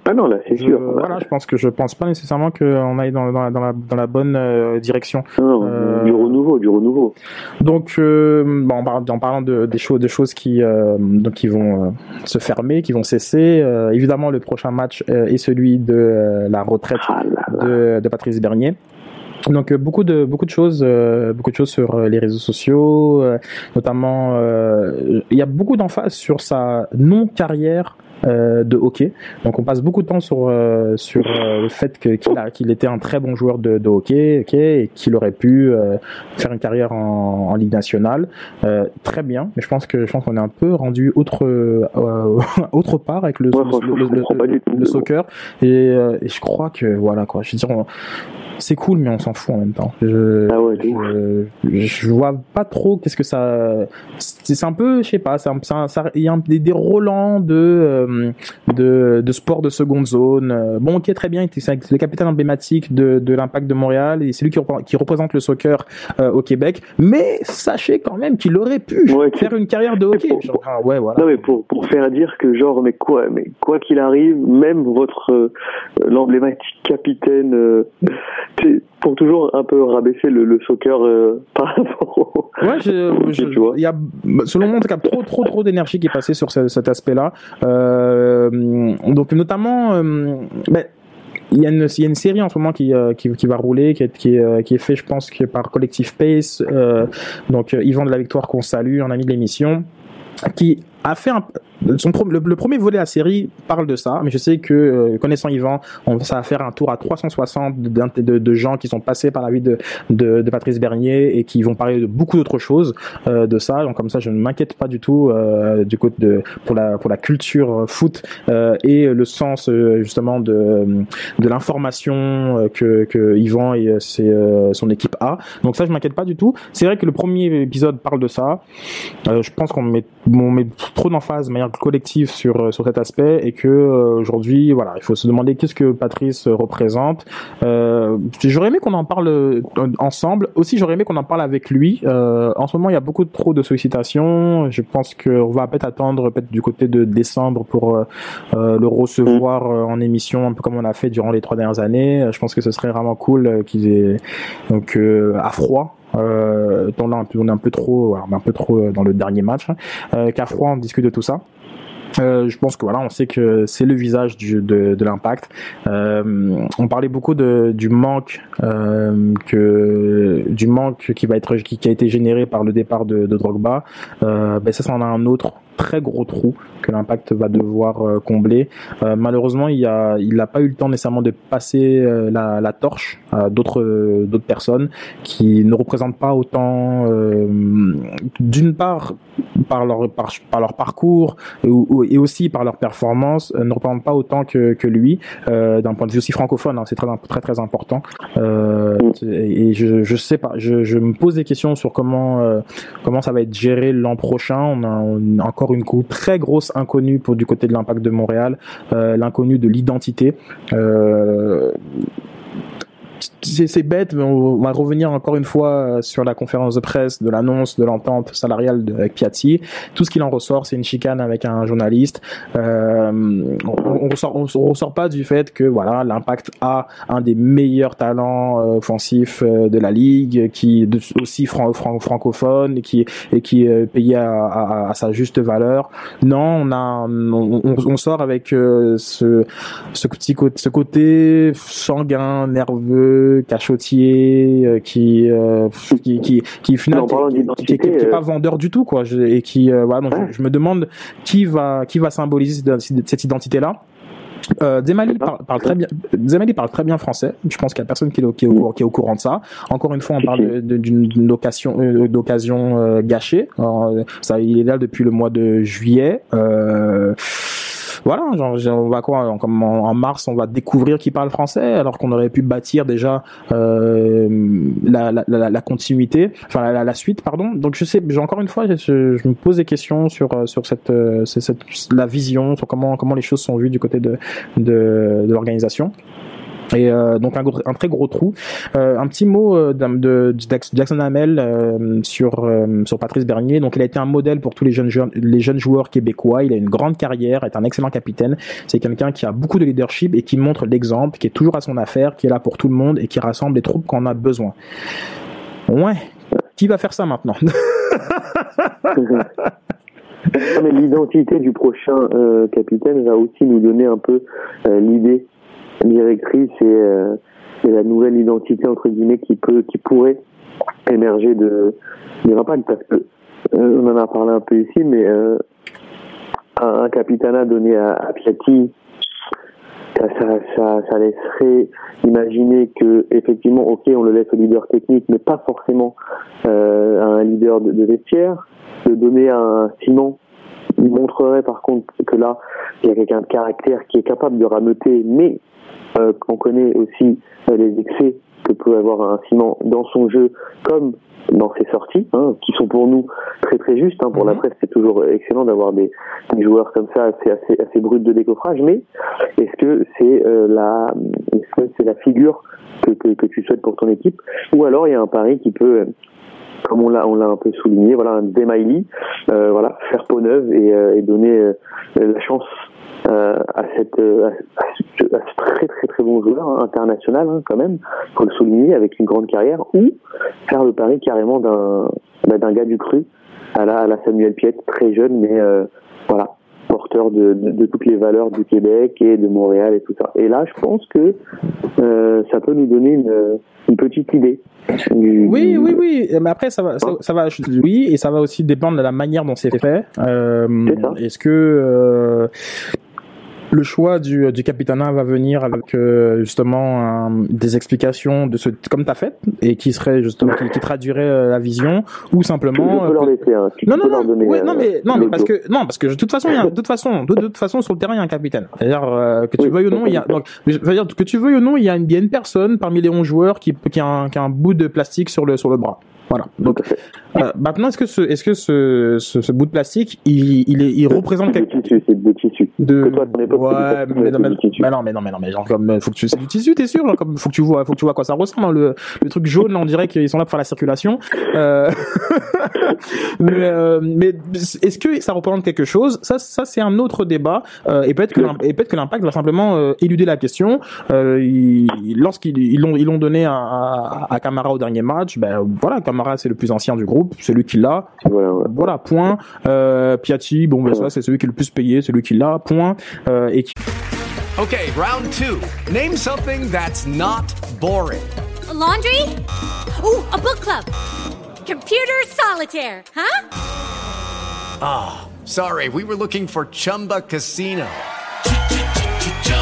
Ah non, là, c'est sûr. Voilà, je pense que je pense pas nécessairement qu'on aille dans, dans, la, dans, la, dans la bonne euh, direction. Non, euh, du renouveau, du renouveau. Donc, euh, bon, en parlant de, des choses, des choses qui, euh, donc, qui vont se fermer, qui vont cesser, évidemment, le prochain match est celui de la retraite ah là là. De, de Patrice Bernier. Donc euh, beaucoup de beaucoup de choses, euh, beaucoup de choses sur euh, les réseaux sociaux, notamment il y a beaucoup d'emphase sur sa non carrière euh, de hockey. Donc on passe beaucoup de temps sur euh, sur euh, le fait que- qu'il qu'il était un très bon joueur de, de hockey, ok, et qu'il aurait pu euh, faire une carrière en, en ligue nationale. Euh, très bien, mais je pense que je pense qu'on est un peu rendu autre euh, autre part avec le Ouais, le, le- soccer et, euh, et je crois que voilà quoi. Je veux dire, on- c'est cool, mais on s'en fout en même temps. Je, Ah ouais, je, je vois pas trop qu'est-ce que ça. C'est un peu, je sais pas, il y a un- des, des Roland de, euh, de de sport de seconde zone. Euh, Bon, ok, très bien, il était- c'est le capitaine emblématique de, de l'Impact de Montréal et c'est lui qui, représente- qui représente le soccer euh, au Québec. Mais sachez quand même qu'il aurait pu Ouais, faire une carrière de hockey. Genre, ah, ouais, voilà. Non mais pour pour faire dire que genre mais quoi mais quoi qu'il arrive même votre euh, l'emblématique capitaine euh, pour toujours un peu rabaisser le, le soccer euh, par rapport au Ouais, je, je- tu vois. il y a, selon moi, en tout cas, trop, trop, trop d'énergie qui est passée sur ce- cet aspect-là. Euh, donc, notamment, euh, ben, il y, a une, il y a une série en ce moment qui, euh, qui, qui va rouler, qui est, qui est, euh, qui est fait, je pense, que par Collective Pace. Euh, donc, Yvan de la Victoire qu'on salue, un ami de l'émission, qui a fait un, son, le, le premier volet de la série parle de ça, mais je sais que euh, connaissant Yvan, on, ça va faire un tour à 360 de, de, gens qui sont passés par la vie de, de, Patrice Bernier et qui vont parler de beaucoup d'autres choses euh, de ça. Donc comme ça, je ne m'inquiète pas du tout euh, du côté de pour la pour la culture foot et le sens justement de de l'information que que Yvan et son équipe a. Donc ça, je m'inquiète pas du tout. C'est vrai que le premier épisode parle de ça. Je pense qu'on met on met trop d'emphase de manière collective sur euh, sur cet aspect et que euh, aujourd'hui, voilà, il faut se demander qu'est-ce que Patrice euh, représente. Euh, j'aurais aimé qu'on en parle euh, ensemble. Aussi, j'aurais aimé qu'on en parle avec lui. Euh, en ce moment, il y a beaucoup trop de sollicitations. Je pense qu'on va peut-être attendre peut-être du côté de décembre pour le recevoir euh, en émission, un peu comme on a fait durant les trois dernières années. Je pense que ce serait vraiment cool qu'il ait donc euh, à froid. Euh, on est un peu trop, est un peu trop euh, dans le dernier match. Euh, qu'à froid, on discute de tout ça. Euh, je pense que voilà, on sait que c'est le visage de, l'impact. Euh, on parlait beaucoup du manque euh, que du manque qui va être qui, a été généré par le départ de, Drogba. Euh, ben ça, c'en a un autre très gros trou que l'impact va devoir euh, combler. Euh, malheureusement, il a il n'a pas eu le temps nécessairement de passer euh, la, torche à d'autres d'autres personnes qui ne représentent pas autant d'une part par leur par, leur parcours et, aussi par leur performance ne représentent pas autant que, que lui d'un point de vue aussi francophone hein, c'est très très très important. Et je je sais pas je, me pose des questions sur comment comment ça va être géré l'an prochain. A, on a encore une très grosse inconnue pour du côté de l'impact de Montréal euh, l'inconnu de l'identité. Euh, c'est bête, mais on va revenir encore une fois euh, sur la conférence de presse de l'annonce de l'entente salariale de, avec Piatti. Tout ce qu'il en ressort, c'est une chicane avec un journaliste. Euh, on, on ressort, on, ressort pas du fait que voilà, l'impact a un des meilleurs talents euh, offensifs euh, de la ligue, qui de- aussi fran- fran- francophone et qui est payé à, sa juste valeur. Non, on a, on, sort avec ce petit ce côté sanguin, nerveux, cachotier, euh, qui, euh, qui, qui, qui, qui, qui, pas vendeur du tout, quoi. Et qui, euh, voilà, donc je, me demande qui va, qui va symboliser cette identité-là. Euh, Zemali parle, parle très bien. Zemali parle très bien français. Je pense qu'il y a personne qui est, au, qui est au courant- qui est au courant de ça. Encore une fois, on parle d'une occasion, euh, d'occasion euh, gâchée. Alors, euh, ça, il est là depuis le mois de juillet. Euh, voilà, genre, on va quoi en, mars, on va découvrir qui parle français, alors qu'on aurait pu bâtir déjà euh, la, la, la, la continuité, enfin la, suite, pardon. Donc je sais, encore une fois, je, je me pose des questions sur euh, sur cette, euh, cette- la vision, sur comment comment les choses sont vues du côté de de, de l'organisation. Et euh, donc un, gros- un très gros trou. Euh, un petit mot euh, de, de Jackson Hamel euh, sur euh, sur Patrice Bernier. Donc il a été un modèle pour tous les jeunes joueurs, les jeunes joueurs québécois. Il a une grande carrière, est un excellent capitaine. C'est quelqu'un qui a beaucoup de leadership et qui montre l'exemple, qui est toujours à son affaire, qui est là pour tout le monde et qui rassemble les troupes quand on a besoin. Ouais. Qui va faire ça maintenant? L'identité du prochain euh, capitaine va aussi nous donner un peu l'idée directrice et euh, est la nouvelle identité entre guillemets qui peut, qui pourrait émerger de l'impact parce que euh, on en a parlé un peu ici, mais euh, un, un capitana donné à, à Piatti, ça, ça, ça, laisserait imaginer que effectivement, ok, on le laisse au leader technique, mais pas forcément euh, à un leader de, de vestiaire. De donner à un Simon, il montrerait par contre que là, il y a quelqu'un de caractère qui est capable de rameuter, mais on connaît aussi euh, les excès que peut avoir un Simon dans son jeu, comme dans ses sorties, hein, qui sont pour nous très très justes. Hein. Pour la presse, c'est toujours excellent d'avoir des, des joueurs comme ça, assez assez, assez bruts de décoffrage. Mais est-ce que c'est euh, la figure que, que, que tu souhaites pour ton équipe, ou alors il y a un pari qui peut comme on l'a on l'a un peu souligné, voilà un Demaili, euh, voilà faire peau neuve et, euh, et donner euh, la chance euh, à cette euh, à ce, à ce très très très bon joueur hein, international hein, quand même, faut le souligner avec une grande carrière, ou faire le pari carrément d'un bah, d'un gars du cru à la à la Samuel Piette, très jeune mais euh, porteur de, de, de toutes les valeurs du Québec et de Montréal et tout ça. Et là, je pense que euh, ça peut nous donner une, une petite idée. Du, Oui, du- oui, oui. Mais après, ça va, ça, ça va, oui, et ça va aussi dépendre de la manière dont c'est fait. Euh, Est-ce que euh, le choix du, du capitana va venir avec euh, justement un- des explications de ce comme t'as fait et qui serait justement qui, qui traduirait euh, la vision ou simplement Je peux leur euh, laisser, hein. Tu non, peux non, leur non, donner, ouais, non, euh, mais, non, mais parce que, non, parce que de toute façon, il y a, de toute façon, de, de toute façon, sur le terrain, il y a un capitaine. C'est-à-dire, euh, que tu Oui, veuilles ou non, il y a, donc, dire, que tu veuilles ou non, il y a une, il y a une personne parmi les 11 joueurs qui, qui a un, qui a un bout de plastique sur le, sur le bras. Voilà. Donc, euh, maintenant, est-ce que ce, est-ce que ce, ce, ce bout de plastique, il, il est, il représente quelque tissu, c'est des tissus. de, Que toi, ton époque, ouais, mais non, mais, du tissu. mais non, mais non, mais non, mais genre, comme, faut que tu, c'est du tissu, t'es sûr, genre, comme, faut que tu vois, faut que tu vois à quoi ça ressemble, hein, le, le truc jaune, là, on dirait qu'ils sont là pour faire la circulation, euh, mais, euh, mais est-ce que ça représente quelque chose? Ça, ça, c'est un autre débat, euh, et peut-être que, et peut-être que l'impact va simplement, euh, éluder la question, euh, il- lorsqu'ils, ils l'ont, ils l'ont donné à, à, à Camara au dernier match, ben, voilà, Camara, c'est le plus ancien du groupe, c'est lui qui l'a, voilà, point, euh, Piatti, bon, ben, ça, c'est celui qui est le plus payé, c'est lui qui l'a, point, euh, et qui, Okay, round two. Name something that's not boring. A laundry? Ooh, a book club. Computer solitaire, huh? Ah, sorry, we were looking for Chumba Casino.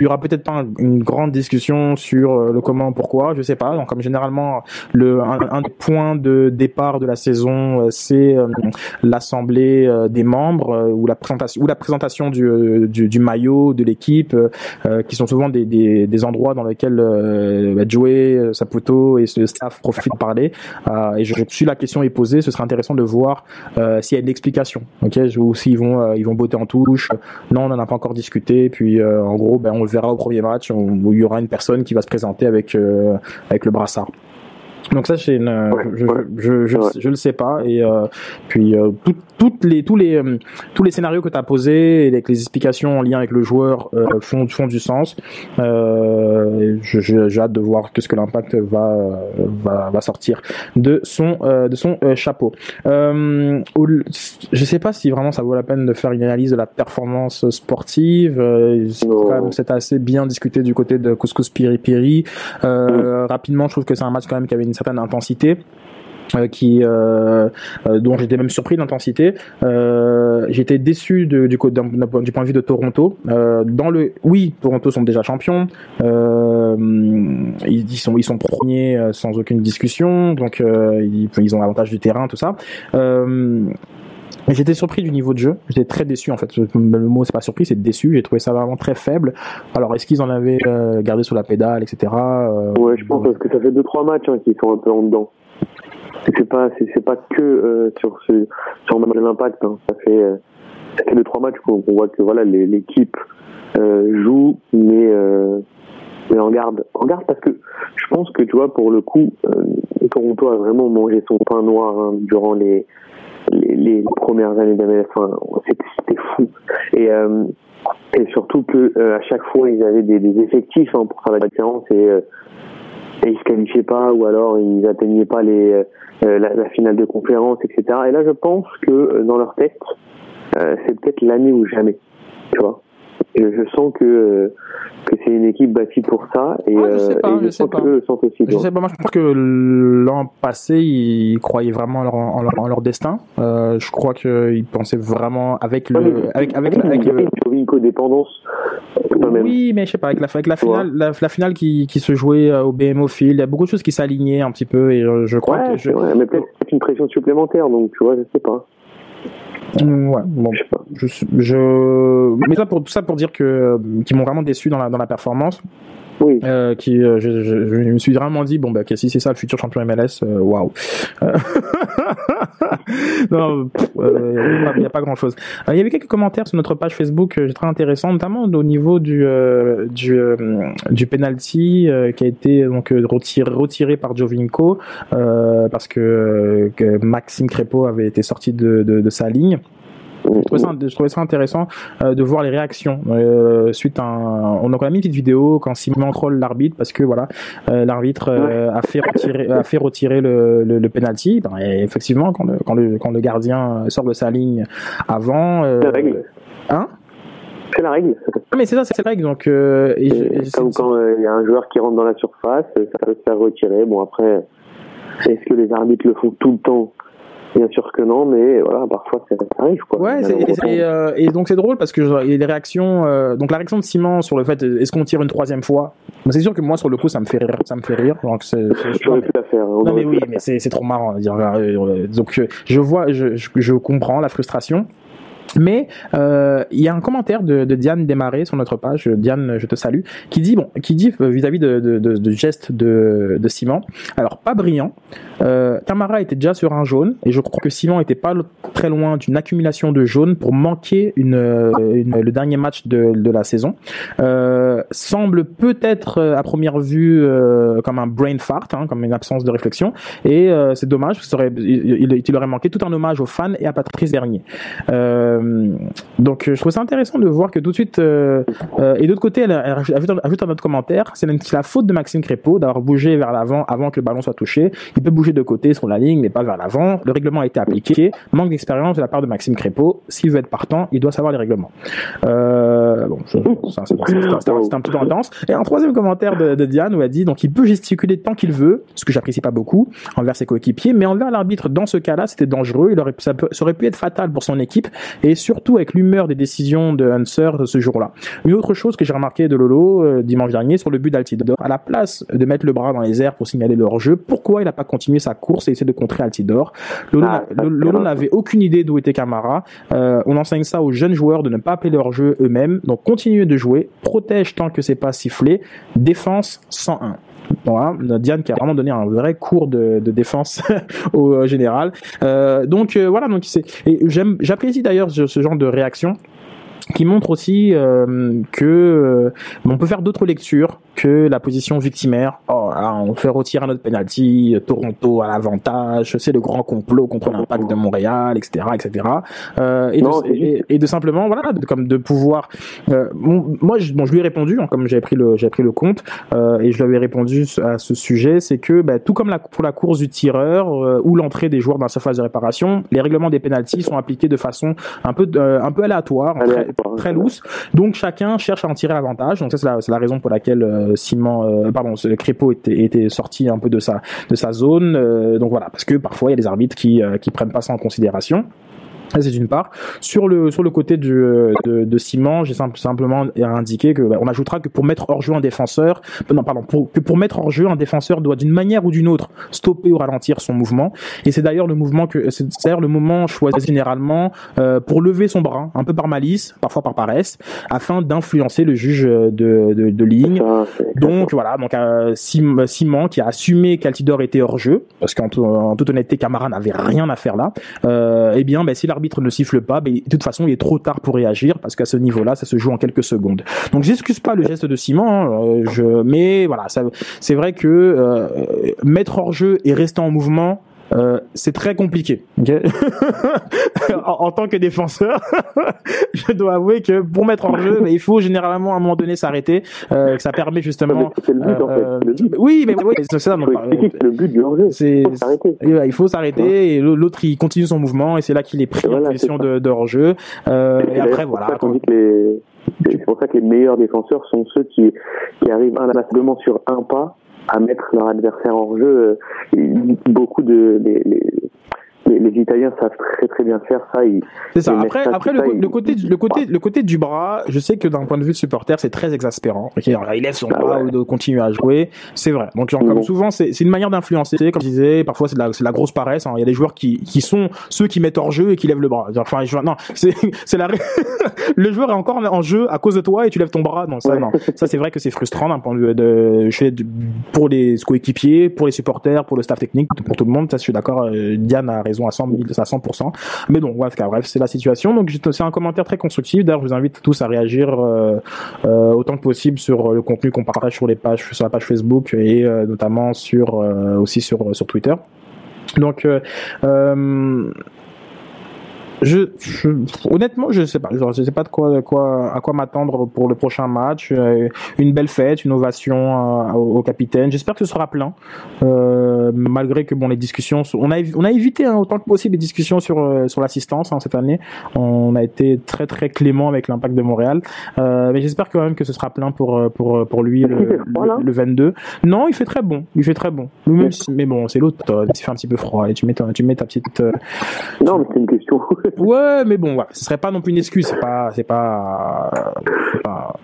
Il y aura peut-être pas un- une grande discussion sur euh, le comment, pourquoi, je sais pas. Donc, comme généralement, le un, un des points de départ de la saison, euh, c'est euh, l'assemblée des membres ou la présentation ou la présentation du, du, du maillot de l'équipe, qui sont souvent des, des, des endroits dans lesquels bah, Joey, Saputo et ce staff profitent de parler. Et je, si la question est posée, ce serait intéressant de voir s'il y a une explication, ok, ou s'ils vont ils vont botter en touche. Non, on n'en a pas encore discuté. Puis en gros, ben on le verra au premier match on- où il y aura une personne qui va se présenter avec euh, avec le brassard. Donc ça c'est une, euh, je, je, je, je, je le sais pas et euh, puis euh, tout- toutes les tous les euh, tous les scénarios que tu as posés et avec les explications en lien avec le joueur euh, font font du sens. Euh, j'ai hâte de voir que ce que l'impact va va va sortir de son euh, de son chapeau. Euh, je sais pas si vraiment ça vaut la peine de faire une analyse de la performance sportive. Euh, c'est assez bien discuté du côté de Couscous Piri Piri. Euh, Rapidement, je trouve que c'est un match quand même qui avait une certaine intensité. euh, qui euh, euh, dont j'étais même surpris. Euh, j'étais déçu du, du point de vue de Toronto. Dans le, oui, Toronto sont déjà champions. Ils, sont ils sont premiers sans aucune discussion. Donc ils, ils ont l'avantage du terrain, tout ça. J'étais surpris du niveau de jeu. J'étais très déçu en fait. Le mot c'est pas surpris, c'est déçu. J'ai trouvé ça vraiment très faible. Alors est-ce qu'ils en avaient euh, gardé sur la pédale, etc. Euh, Ouais, je pense parce que ça fait deux trois matchs hein, qui sont un peu en dedans. C'est pas c'est pas que euh, sur ce sur l'impact. Hein. Ça fait ça fait deux trois matchs qu'on voit que voilà l'équipe joue, mais mais en garde en garde parce que je pense que tu vois pour le coup Toronto a vraiment mangé son pain noir hein, durant les les, les premières années d'MLF. Enfin, c'était c'était fou et euh, et surtout que euh, à chaque fois ils avaient des, des effectifs hein, pour faire la différence et euh, et ils se qualifiaient pas ou alors ils atteignaient pas les euh, la, la finale de conférence etc et là je pense que euh, dans leur tête euh, c'est peut-être l'année ou jamais tu vois je, je sens que que c'est une équipe bâtie pour ça et, Ouais, je sais euh, pas, et je sais sens pas. que sentent aussi Je sais pas, moi je pense que l'an passé, ils croyaient vraiment en leur, en leur, en leur destin. Euh, je crois qu'ils pensaient vraiment avec le, avec, avec, la- avec le, une codépendance quand même. Oui, mais je sais pas, avec la, avec la finale, la, la finale qui, qui se jouait euh, au BMO Field, il y a beaucoup de choses qui s'alignaient un petit peu et euh, je crois Ouais, que je, mais peut-être c'est une pression supplémentaire donc tu vois je sais pas Ouais, bon, je, je, mais ça pour tout ça pour dire que euh, qu'ils m'ont vraiment déçu dans la dans la performance. Oui. Euh, qui, euh, je, je, je me suis vraiment dit bon bah ok, si c'est ça le futur champion MLS, waouh. Euh, non, il n'y a pas grand chose. Il y avait quelques commentaires sur notre page Facebook euh, très intéressants, notamment au niveau du euh, du euh, penalty euh, qui a été donc euh, retiré, retiré par Jovinko euh, parce que, euh, que Maxime Crépeau avait été sorti de, de sa ligne. Je trouvais ça, je trouvais ça intéressant euh, de voir les réactions euh, suite à un, on a quand même mis une petite vidéo quand Simon troll l'arbitre parce que voilà euh, l'arbitre a fait retirer a fait retirer le, le, le penalty. Ben, et effectivement quand le, quand le quand le gardien sort de sa ligne avant la règle. hein? C'est la règle. Ah, mais c'est ça c'est la règle donc et je- et comme quand il y a un joueur qui rentre dans la surface ça peut se faire retirer. Bon après est-ce que les arbitres le font tout le temps? Bien sûr que non, mais voilà, parfois ça arrive quoi. Ouais, c'est- et, et, euh, et donc c'est drôle parce que les réactions, euh, donc la réaction de Simon sur le fait est-ce qu'on tire une troisième fois, c'est sûr que moi sur le coup ça me fait rire, ça me fait rire. Donc pu la faire. hein, on non mais oui, mais c'est, c'est trop marrant. dire. Euh, Donc euh, je vois, je, je comprends la frustration. Mais euh, il y a un commentaire de, de Diane Desmarais sur notre page, Diane, je te salue, qui dit bon, qui dit euh, vis-à-vis de, de, de, de geste de, de Simon, alors pas brillant. Euh, Tamara était déjà sur un jaune et je crois que Simon était pas très loin d'une accumulation de jaunes pour manquer une, euh, une- le dernier match de, de la saison. Euh, semble peut-être à première vue comme un brain fart, hein, comme une absence de réflexion et c'est dommage, ça aurait, il, il- aurait manqué tout un hommage aux fans et à Patrice Bernier. Euh, donc euh, je trouve ça intéressant de voir que tout de suite euh, euh, et d'autre côté elle, ajoute, un- autre commentaire. C'est la, faute de Maxime Crépeau d'avoir bougé vers l'avant avant que le ballon soit touché. Il peut bouger de côté sur la ligne mais pas vers l'avant. Le règlement a été appliqué. Manque d'expérience de la part de Maxime Crépeau. S'il veut être partant il doit savoir les règlements. Bon c'est- un, petit peu intense. Et un troisième commentaire de, Diane où elle dit donc il peut gesticuler tant qu'il veut ce que j'apprécie pas beaucoup envers ses coéquipiers mais envers l'arbitre dans ce cas-là c'était dangereux. Il aurait ça, aurait pu être fatal pour son équipe surtout avec l'humeur des décisions de Hunter ce jour-là. Une autre chose que j'ai remarqué de Lolo euh, dimanche dernier sur le but d'Altidor, à la place de mettre le bras dans les airs pour signaler leur jeu, pourquoi il n'a pas continué sa course et essayé de contrer Altidor? Lolo, Lolo n'avait aucune idée d'où était Camara. Euh, on enseigne ça aux jeunes joueurs de ne pas appeler leur jeu eux-mêmes. Donc continuez de jouer, protège tant que c'est pas sifflé, défense 101. Voilà, Diane qui a vraiment donné un vrai cours de, défense au euh, général. Euh, donc euh, voilà, donc c'est j'apprécie d'ailleurs ce genre de réaction qui montre aussi euh, que euh, on peut faire d'autres lectures que la position victimaire. Oh, là, on fait retirer notre penalty, Toronto à l'avantage, c'est le grand complot contre l'impact de Montréal, etc., etc. Euh, et, Non, de, et, et de simplement, voilà, de, comme de pouvoir. euh, bon, moi, je, bon, je lui ai répondu, hein, comme j'ai pris le, j'ai pris le compte, euh, et je lui avais répondu à ce sujet, c'est que bah, tout comme la, pour la course du tireur euh, ou l'entrée des joueurs dans la surface de réparation, les règlements des penalties sont appliqués de façon un peu, euh, un peu aléatoire, très loose. Donc chacun cherche à en tirer l'avantage. Donc ça c'est la, c'est la raison pour laquelle euh, Simon, euh, pardon, ce Crépeau était, était sorti un peu de sa de sa zone. Euh, donc voilà, parce que parfois il y a des arbitres qui euh, qui prennent pas ça en considération. C'est d'une part. Sur le sur le côté du, euh, de, de Simon, j'ai simple, simplement indiqué que bah, on ajoutera que pour mettre hors jeu un défenseur, euh, non pardon, pour, que pour mettre hors jeu un défenseur doit d'une manière ou d'une autre stopper ou ralentir son mouvement. Et c'est d'ailleurs le mouvement que c'est d'ailleurs le moment choisi généralement euh, pour lever son bras, un peu par malice, parfois par paresse, afin d'influencer le juge de, de, de ligne. Donc voilà, donc euh, Simon qui a assumé qu'Altidor était hors jeu, parce qu'en en toute honnêteté, Camara n'avait rien à faire là. Euh, eh bien, ben, si l'arbitre ne siffle pas, ben, de toute façon, il est trop tard pour réagir parce qu'à ce niveau-là, ça se joue en quelques secondes. Donc, j'excuse pas le geste de Simon, hein, euh, mais voilà, c'est vrai que euh, mettre hors jeu et rester en mouvement, euh, c'est très compliqué. Okay en, en, tant que défenseur, je dois avouer que pour mettre en jeu, il faut généralement à un moment donné s'arrêter. Euh, que ça permet justement. C'est le but, en fait. Le but. Oui, mais oui, c'est ça. le but du. C'est il faut s'arrêter et l'autre il continue son mouvement et c'est là qu'il est pris voilà, en position de, de hors-jeu. Euh, et, après voilà. C'est pour ça que les meilleurs défenseurs sont ceux qui, qui arrivent inlassablement sur un pas à mettre leur adversaire hors jeu. Euh, beaucoup de les, les, les, Italiens savent très très bien faire ça. C'est ça. Après, après le, le, côté, le côté, le côté du bras, je sais que d'un point de vue de supporter, c'est très exaspérant. il lève son ah bras ou de continuer à jouer, c'est vrai. Donc comme souvent, c'est une manière d'influencer. Comme je disais, parfois c'est de la, la grosse paresse. Hein. Il y a des joueurs qui, qui sont ceux qui mettent hors jeu et qui lèvent le bras. Enfin, non, c'est la le joueur est encore en jeu à cause de toi et tu lèves ton bras. Non, ça, non. ça c'est vrai que c'est frustrant d'un point de vue de, de, pour les coéquipiers, pour les supporters, pour le staff technique, pour tout le monde. Ça, je suis d'accord. Euh, Diane a raison à 100 à 100%. Mais donc, bref, c'est la situation. Donc, c'est un commentaire très constructif. D'ailleurs, je vous invite tous à réagir euh, euh, autant que possible sur le contenu qu'on partage sur les pages, sur la page Facebook et euh, notamment sur aussi sur sur Twitter. Donc, je, je, honnêtement, je sais pas. Je sais pas de quoi, quoi, à quoi m'attendre pour le prochain match. Euh, une belle fête, une ovation euh, au, capitaine. J'espère que ce sera plein, euh, malgré que bon, les discussions, on a, on a évité hein, autant que possible les discussions sur euh, sur l'assistance hein, cette année. On a été très très clément avec l'impact de Montréal, euh, mais j'espère quand même que ce sera plein pour pour pour lui le, le, 22. Non, il fait très bon. Il fait très bon. mais bon, c'est l'autre. Il fait un petit peu froid. Et tu mets ta, tu mets ta petite. non, mais c'est une question. Ouais, mais bon, voilà, ce serait pas non plus une excuse. C'est pas, c'est pas, c'est pas,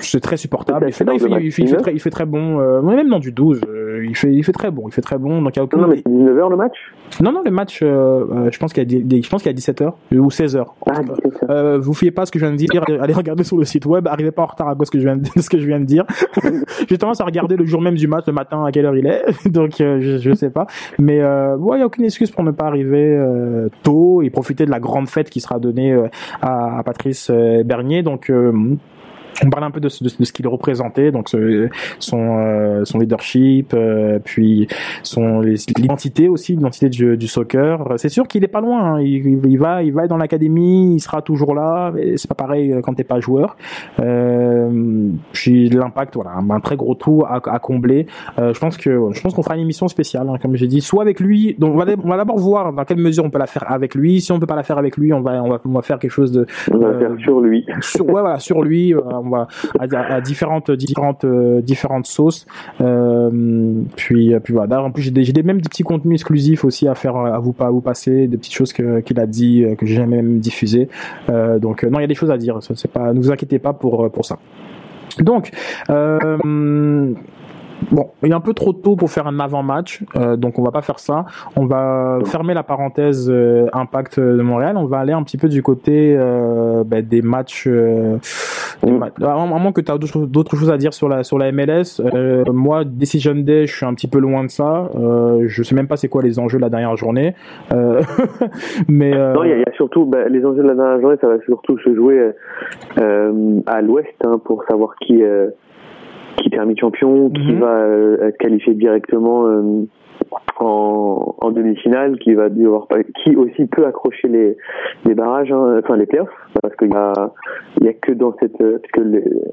c'est très supportable. Il fait, il, fait, il, fait, il, fait très, il fait très bon. Euh, même dans du 12, euh, il fait, il fait très bon. Il fait très bon. Donc il y a aucun. Non, mais c'est 19h le match? Non, non, le match, euh, euh je pense qu'il y a, je pense qu'il y a 17h ou 16h. Ah, 17h. Euh, vous fiez pas ce que je viens de dire. Allez regarder sur le site web. Arrivez pas en retard à cause que je viens de, ce que je viens de dire. J'ai tendance à regarder le jour même du match, le matin, à quelle heure il est. Donc je, je sais pas. Mais ouais, il y a aucune excuse pour ne pas arriver tôt et profiter de la grande fête qui sera donnée à, à Patrice Bernier. Donc on parle un peu de, de, de ce qu'il représentait, donc son euh, son leadership, euh, puis son l'identité aussi, l'identité du, du soccer. C'est sûr qu'il est pas loin. Hein. Il, il, va il va dans l'académie, il sera toujours là. C'est pas pareil quand t'es pas joueur. Euh, puis l'impact, voilà, un, très gros trou à, à combler. Euh, je pense que je pense qu'on fera une émission spéciale, hein, comme j'ai dit, soit avec lui. Donc on va on va d'abord voir dans quelle mesure on peut la faire avec lui. Si on peut pas la faire avec lui, on va on va, on va faire quelque chose de on va faire sur lui. Sur, ouais, voilà, sur lui on à, différentes différentes euh, différentes sauces. Euh, puis puis voilà. En plus j'ai des, des même des petits contenus exclusifs aussi à faire à vous pas vous passer, des petites choses que qu'il a dit euh, que j'ai jamais même diffusé. Euh, donc non, il y a des choses à dire. C'est pas, ne vous inquiétez pas pour pour ça. Donc, euh, Bon, il est un peu trop tôt pour faire un avant-match, euh, donc on va pas faire ça. On va fermer la parenthèse euh, Impact de Montréal. On va aller un petit peu du côté euh, ben, des matchs. Euh, des À un moment que tu as d'autres choses à dire sur la sur la MLS, euh, moi Decision Day, je suis un petit peu loin de ça. Euh, je sais même pas c'est quoi les enjeux de la dernière journée. mais non, il y, a surtout ben, les enjeux de la dernière journée, ça va surtout se jouer à l'Ouest hein, pour savoir qui qui termine champion, qui mhm. va euh, être qualifié directement euh, en, en demi-finale, qui va devoir qui aussi peut accrocher les, les barrages, hein, enfin les playoffs, parce qu'il y a il y a que dans cette parce que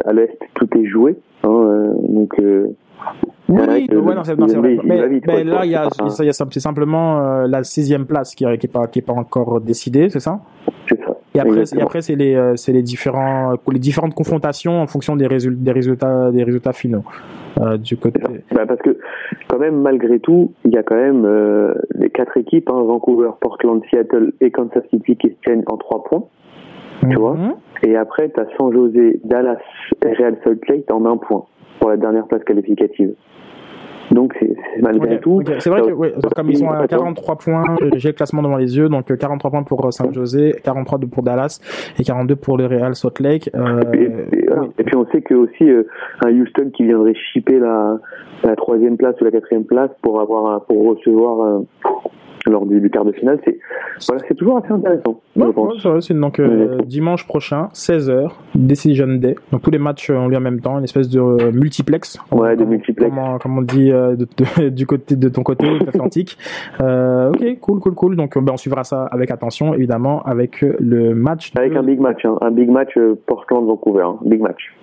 à l'est tout est joué, hein, euh, donc oui, ouais, non, c'est, vrai. Mais, mais là, il y a, a c'est simplement la sixième place qui n'est qui est pas, qui est pas encore décidée, c'est ça? C'est ça. Et après, et après c'est les, euh, c'est les différents, les différentes confrontations en fonction des résultats, des résultats, des résultats finaux. Euh, du côté. Bah parce que quand même, malgré tout, il y a quand même euh, les quatre équipes, hein, Vancouver, Portland, Seattle et Kansas City qui se tiennent en trois points. Tu vois Et après, tu as San José, Dallas et Real Salt Lake en un point pour la dernière place qualificative. Donc, c'est malgré tout. C'est vrai que ouais, comme ils sont à 43 points, euh, j'ai le classement devant les yeux, donc euh, 43 points pour euh, San José, 43 pour Dallas et 42 pour le Real Salt Lake. Euh, Et, voilà. Et puis on sait que aussi euh, un Houston qui viendrait chipper la, la troisième place ou la quatrième place pour avoir pour recevoir euh, lors du, du quart de finale, c'est voilà, c'est toujours assez intéressant. Ouais, c'est donc euh, dimanche prochain, 16h, Decision Day. Donc tous les matchs euh, ont lieu en même temps, une espèce de euh, multiplex. Ouais, de multiplex. Comme, comme on dit euh, de- de- du côté de ton côté Atlantique. Euh, ok, cool, cool, cool. Donc euh, ben, on suivra ça avec attention, évidemment, avec euh, le match. Avec un big match, hein, un big match euh, Portland-Vancouver, hein, big match.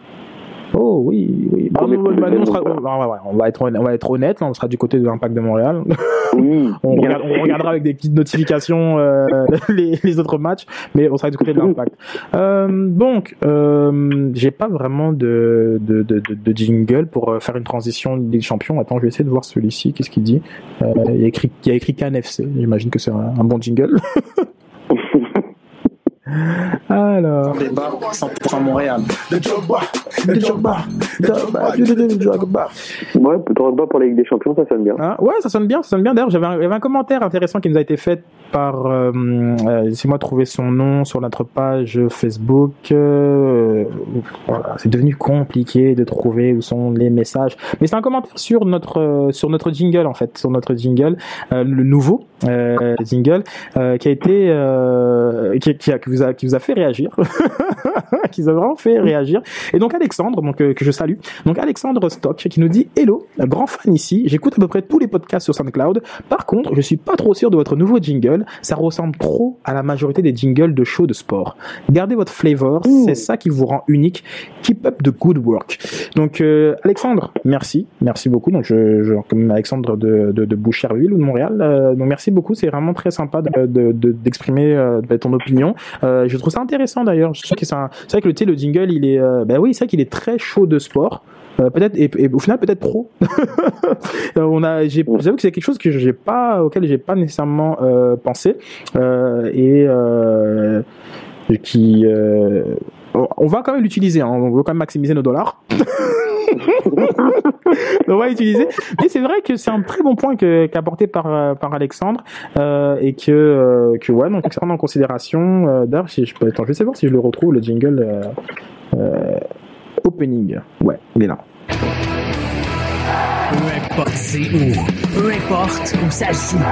Oh oui, oui. Bah, bah, nous, on, sera, quoi. on, va- ouais, on va être honnête, on va être honnête, là, on sera du côté de l'impact de Montréal. Oui, on, regarde- regardera avec des petites notifications euh, les, les autres matchs, mais on sera du côté de l'impact. Euh, donc, euh, j'ai pas vraiment de, de, de, de, de jingle pour euh, faire une transition des champions. Attends, je vais essayer de voir celui-ci. Qu'est-ce qu'il dit euh, Il y a écrit, il y a écrit KNFC. J'imagine que c'est un, un bon jingle. Alors. Débat 100% Montréal. Le Drogba, le Drogba, le Drogba. Ouais, Drogba pour la Ligue des Champions, ça sonne bien. Ah, ouais, ça sonne bien, ça sonne bien. D'ailleurs, j'avais un, il y avait un commentaire intéressant qui nous a été fait par, euh, euh, laissez-moi trouver son nom sur notre page Facebook. Euh, voilà, c'est devenu compliqué de trouver où sont les messages. Mais c'est un commentaire sur notre euh, sur notre jingle en fait, sur notre jingle, euh, le nouveau euh, jingle euh, qui a été euh, qui, qui, a, vous a qui vous a fait réagir, qui vous a vraiment fait réagir. Et donc Alexandre, donc euh, que je salue, donc Alexandre Stock qui nous dit Hello, grand fan ici, j'écoute à peu près tous les podcasts sur SoundCloud. Par contre, je suis pas trop sûr de votre nouveau jingle, ça ressemble trop à la majorité des jingles de shows de sport. Gardez votre flavor, c'est ça qui vous rend unique. Keep up the good work. Donc euh, Alexandre, merci, merci beaucoup. Donc je, je comme Alexandre de, de, de Boucherville ou de Montréal. Euh, donc merci beaucoup, c'est vraiment très sympa de- de- de- d'exprimer euh, de, ton opinion. Euh, je trouve ça intéressant d'ailleurs. C'est vrai que le, le jingle, il est, euh, ben oui, c'est vrai qu'il est très chaud de sport. Euh, peut-être et, au final peut-être. Euh, on a, j'avoue que c'est quelque chose que j'ai pas, auquel j'ai pas nécessairement euh, pensé euh, et qui, on- va quand même l'utiliser. Hein, on veut quand même maximiser nos dollars. on va l'utiliser. Mais c'est vrai que c'est un très bon point que, qu'a apporté par, euh, par Alexandre euh, et que, euh, que ouais, donc prendre en considération. Euh, d'ailleurs, si je peux, attends, je vais savoir si je le retrouve le jingle euh, euh, opening. Ouais, il est là. Peu importe c'est où, peu importe où ça se joue.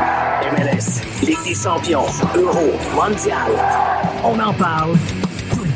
MLS, Ligue des champions, Euro, Mondial. On en parle.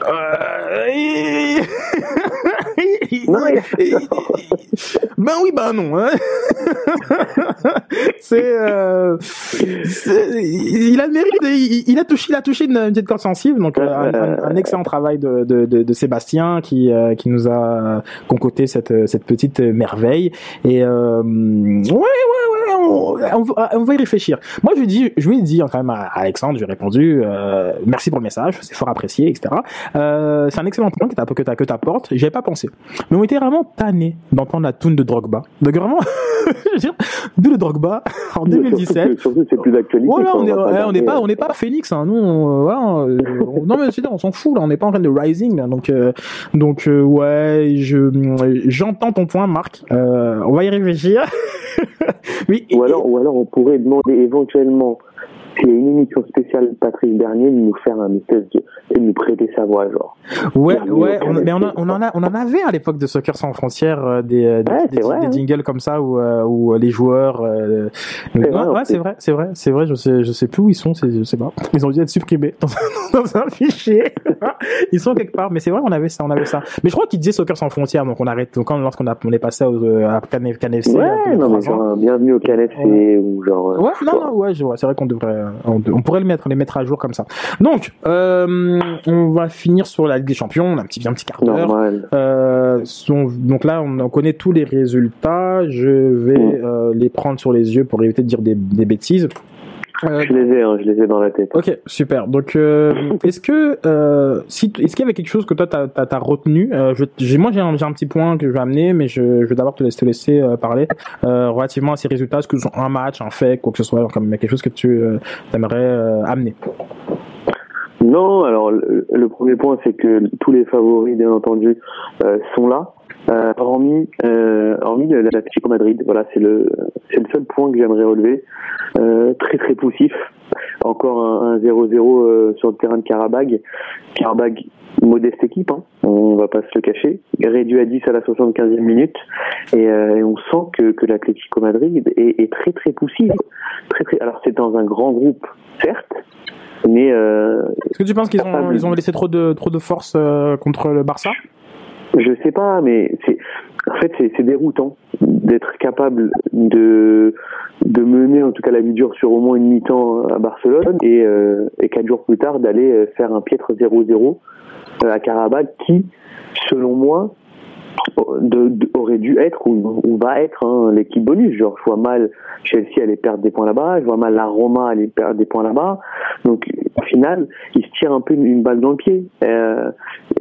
ben oui, ben non. Hein. c'est, euh, il a le mérite. il, a touché, il a touché une, petite corde sensible. Donc euh, un, excellent travail de, de, Sébastien qui euh, qui nous a concocté cette cette petite merveille. Et euh, ouais, ouais, ouais. On, va- y réfléchir. Moi, je lui dis, je lui ai dit quand même à Alexandre, je lui ai répondu, euh, merci pour le message, c'est fort apprécié, etc. Euh, c'est un excellent point que tu que, t'apportes. J'y avais pas pensé. Mais on était vraiment tanné d'entendre la tune de Drogba. Donc vraiment, je veux dire, de le Drogba en 2017. Surtout, c'est plus d'actualité. Voilà, on est, ouais, on n'est pas, on n'est pas Phoenix, hein. Nous, on, euh, voilà, on- non mais c'est on s'en fout là. On n'est pas en train de rising, là. donc, euh, donc euh, ouais, je, j'entends ton point, Marc. Euh, on va y réfléchir. Ou alors, ou alors on pourrait demander éventuellement s'il y a une émission spéciale Patrice Bernier, de nous faire un espèce de, de nous prêter sa voix, genre. Ouais, ouais, on, mais on, a- on en a, on en avait à l'époque de Soccer sans frontières euh, des, euh, des, Ouais, des, c'est vrai, des hein. jingles comme ça où, euh, où les joueurs. euh, ouais, vrai, en ouais, c'est vrai, c'est vrai, c'est vrai. Je sais, je sais plus où ils sont. c'est- Je sais pas. Ils ont dû être supprimés dans, dans un fichier. ils sont quelque part. Mais c'est vrai, on avait ça, on avait ça. Mais je crois qu'ils disaient Soccer sans frontières, donc on arrête. Donc quand lorsqu'on a, on est passé au, à Can, CanFC, Ouais, non, mais genre, bienvenue au KNFC, ou genre. Ouais, non, non, ouais. C'est vrai qu'on devrait, on, on pourrait le mettre, les mettre à jour comme ça. Donc, euh, on va finir sur la Ligue des Champions. On a un petit, un petit quart d'heure. Euh, donc là, on, on connaît tous les résultats. Je vais Mm. euh, les prendre sur les yeux pour éviter de dire des, des bêtises. Euh, Je les ai, hein, je les ai dans la tête. Ok, super. Donc, euh, est-ce que euh, si, est-ce qu'il y avait quelque chose que toi t'as as, retenu euh, je, Moi, j'ai un, petit point que je vais amener, mais je, je vais d'abord te laisser, te laisser euh, parler euh, relativement à ces résultats. Est-ce que ce sont un match, un fait, quoi que ce soit, comme quelque chose que tu euh, aimerais euh, amener? Non, alors le, le premier point, c'est que tous les favoris, bien entendu, euh, sont là. Euh, hormis, euh, hormis l'Atlético Madrid, voilà, c'est le, c'est le seul point que j'aimerais relever. Euh, très très poussif. Encore un un 0-0 euh, sur le terrain de Karabag. Karabag, modeste équipe, hein, on va pas se le cacher. Réduit à 10 à la 75e minute. Et, euh, et on sent que, que l'Atlético Madrid est, est très très poussif. Très, très, alors c'est dans un grand groupe, certes, mais euh, Est-ce que tu penses qu'ils ont, ils ont laissé trop de, trop de force euh, contre le Barça? Je sais pas, mais c'est en fait c'est déroutant d'être capable de de mener en tout cas la vie dure sur au moins une mi-temps à Barcelone et euh, et quatre jours plus tard d'aller euh, faire un piètre 0-0 euh, à Karabakh qui, selon moi, de, de- aurait dû être ou, ou va être hein, l'équipe bonus. Genre, je vois mal Chelsea aller perdre des points là-bas, je vois mal la Roma aller perdre des points là-bas. Donc, au final, ils se tirent un peu une, une balle dans le pied. Euh,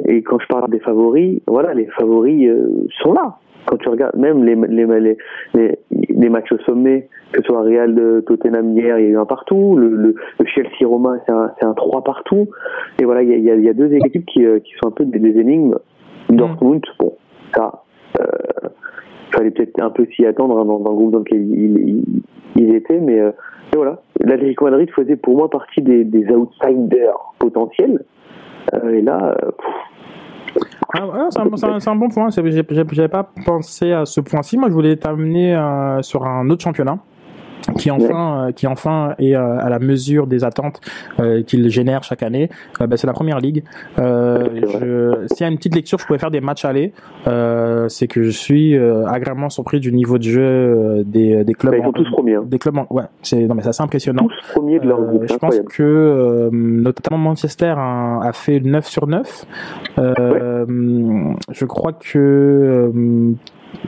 et quand je parle des favoris, voilà, les favoris euh, sont là. Quand tu regardes même les, les, les, les, les matchs au sommet, que ce soit Real de Tottenham hier, il y a eu un partout, le, le, le Chelsea Roma, c'est un, c'est un 3 partout. Et voilà, il y a, il y a- deux équipes qui, euh, qui sont un peu des, des énigmes. Dortmund, bon, ça, euh, fallait peut-être un peu s'y attendre hein, dans, le groupe dans lequel ils, ils, ils étaient, mais euh, et voilà. L'Atlético Madrid faisait pour moi partie des, outsiders potentiels. Euh, et là, Ah, c'est, un, bon point. J'avais pas pensé à ce point-ci. Moi, je voulais t'amener sur un autre championnat qui enfin, euh, qui enfin est euh, à la mesure des attentes euh, qu'il génère chaque année. Bah, c'est la première ligue. Euh, S'il y a une petite lecture, je pouvais faire des matchs allés. Euh, c'est que je suis euh, agréablement surpris du niveau de jeu euh, des, des clubs. Bah, ils sont tous premiers. hein. Des clubs, en- ouais. C'est non mais c'est assez impressionnant. tous premiers de leur Euh, groupe, je pense que euh, notamment Manchester a, a fait 9 sur 9. Euh, Je crois que euh,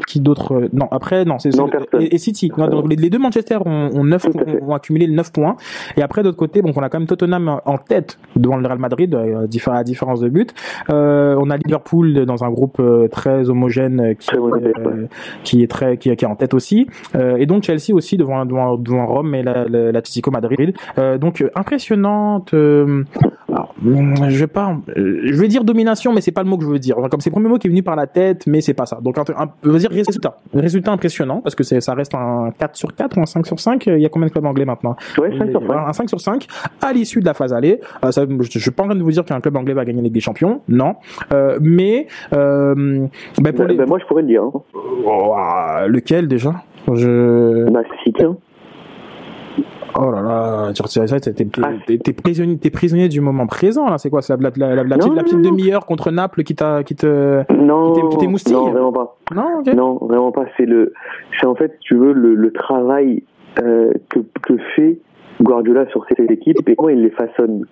qui d'autre Non, après non, c'est et, et City. Non, donc, les, les deux Manchester ont, ont, 9, ont, ont accumulé 9 points. Et après d'autre côté, donc on a quand même Tottenham en tête devant le Real Madrid euh, à différence de but. Euh, on a Liverpool dans un groupe euh, très homogène euh, qui, euh, qui est très qui, qui est en tête aussi. Euh, et donc Chelsea aussi devant devant, devant Rome et la- la- l'Atlético Madrid. Euh, donc euh, impressionnante. Euh, alors, hum, je vais pas, euh, je vais dire domination, mais c'est pas le mot que je veux dire. Enfin, Comme c'est le premier mot qui est venu par la tête, mais c'est pas ça. Donc un, un- je veux dire résultat, résultat impressionnant parce que ça reste un 4 sur 4 ou un 5 sur 5 Il y a combien de clubs anglais maintenant? Ouais, 5 sur Et, voilà, Un 5 sur 5 à l'issue de la phase aller. Euh, ça, je, je suis pas en train de vous dire qu'un club anglais va gagner la Ligue des Champions, non. Euh, mais euh, ben, pour Bah, les, bah, moi, je pourrais le dire. Hein. Oh, ah, lequel déjà? Je. Bah, City. hein. Oh là là, tu retires ça, t'es t'es- Ah. t'es- prisonnier, t'es prisonnier du moment présent là. C'est quoi C'est la, la, la, la, la Non, petite, la demi-heure contre Naples qui t'a, qui te, Non, qui t'émoustille non, vraiment pas. Non. Non, vraiment pas. C'est le, c'est en fait, tu veux, le, le travail euh, que, que fait Guardiola sur cette équipe et comment il les façonne.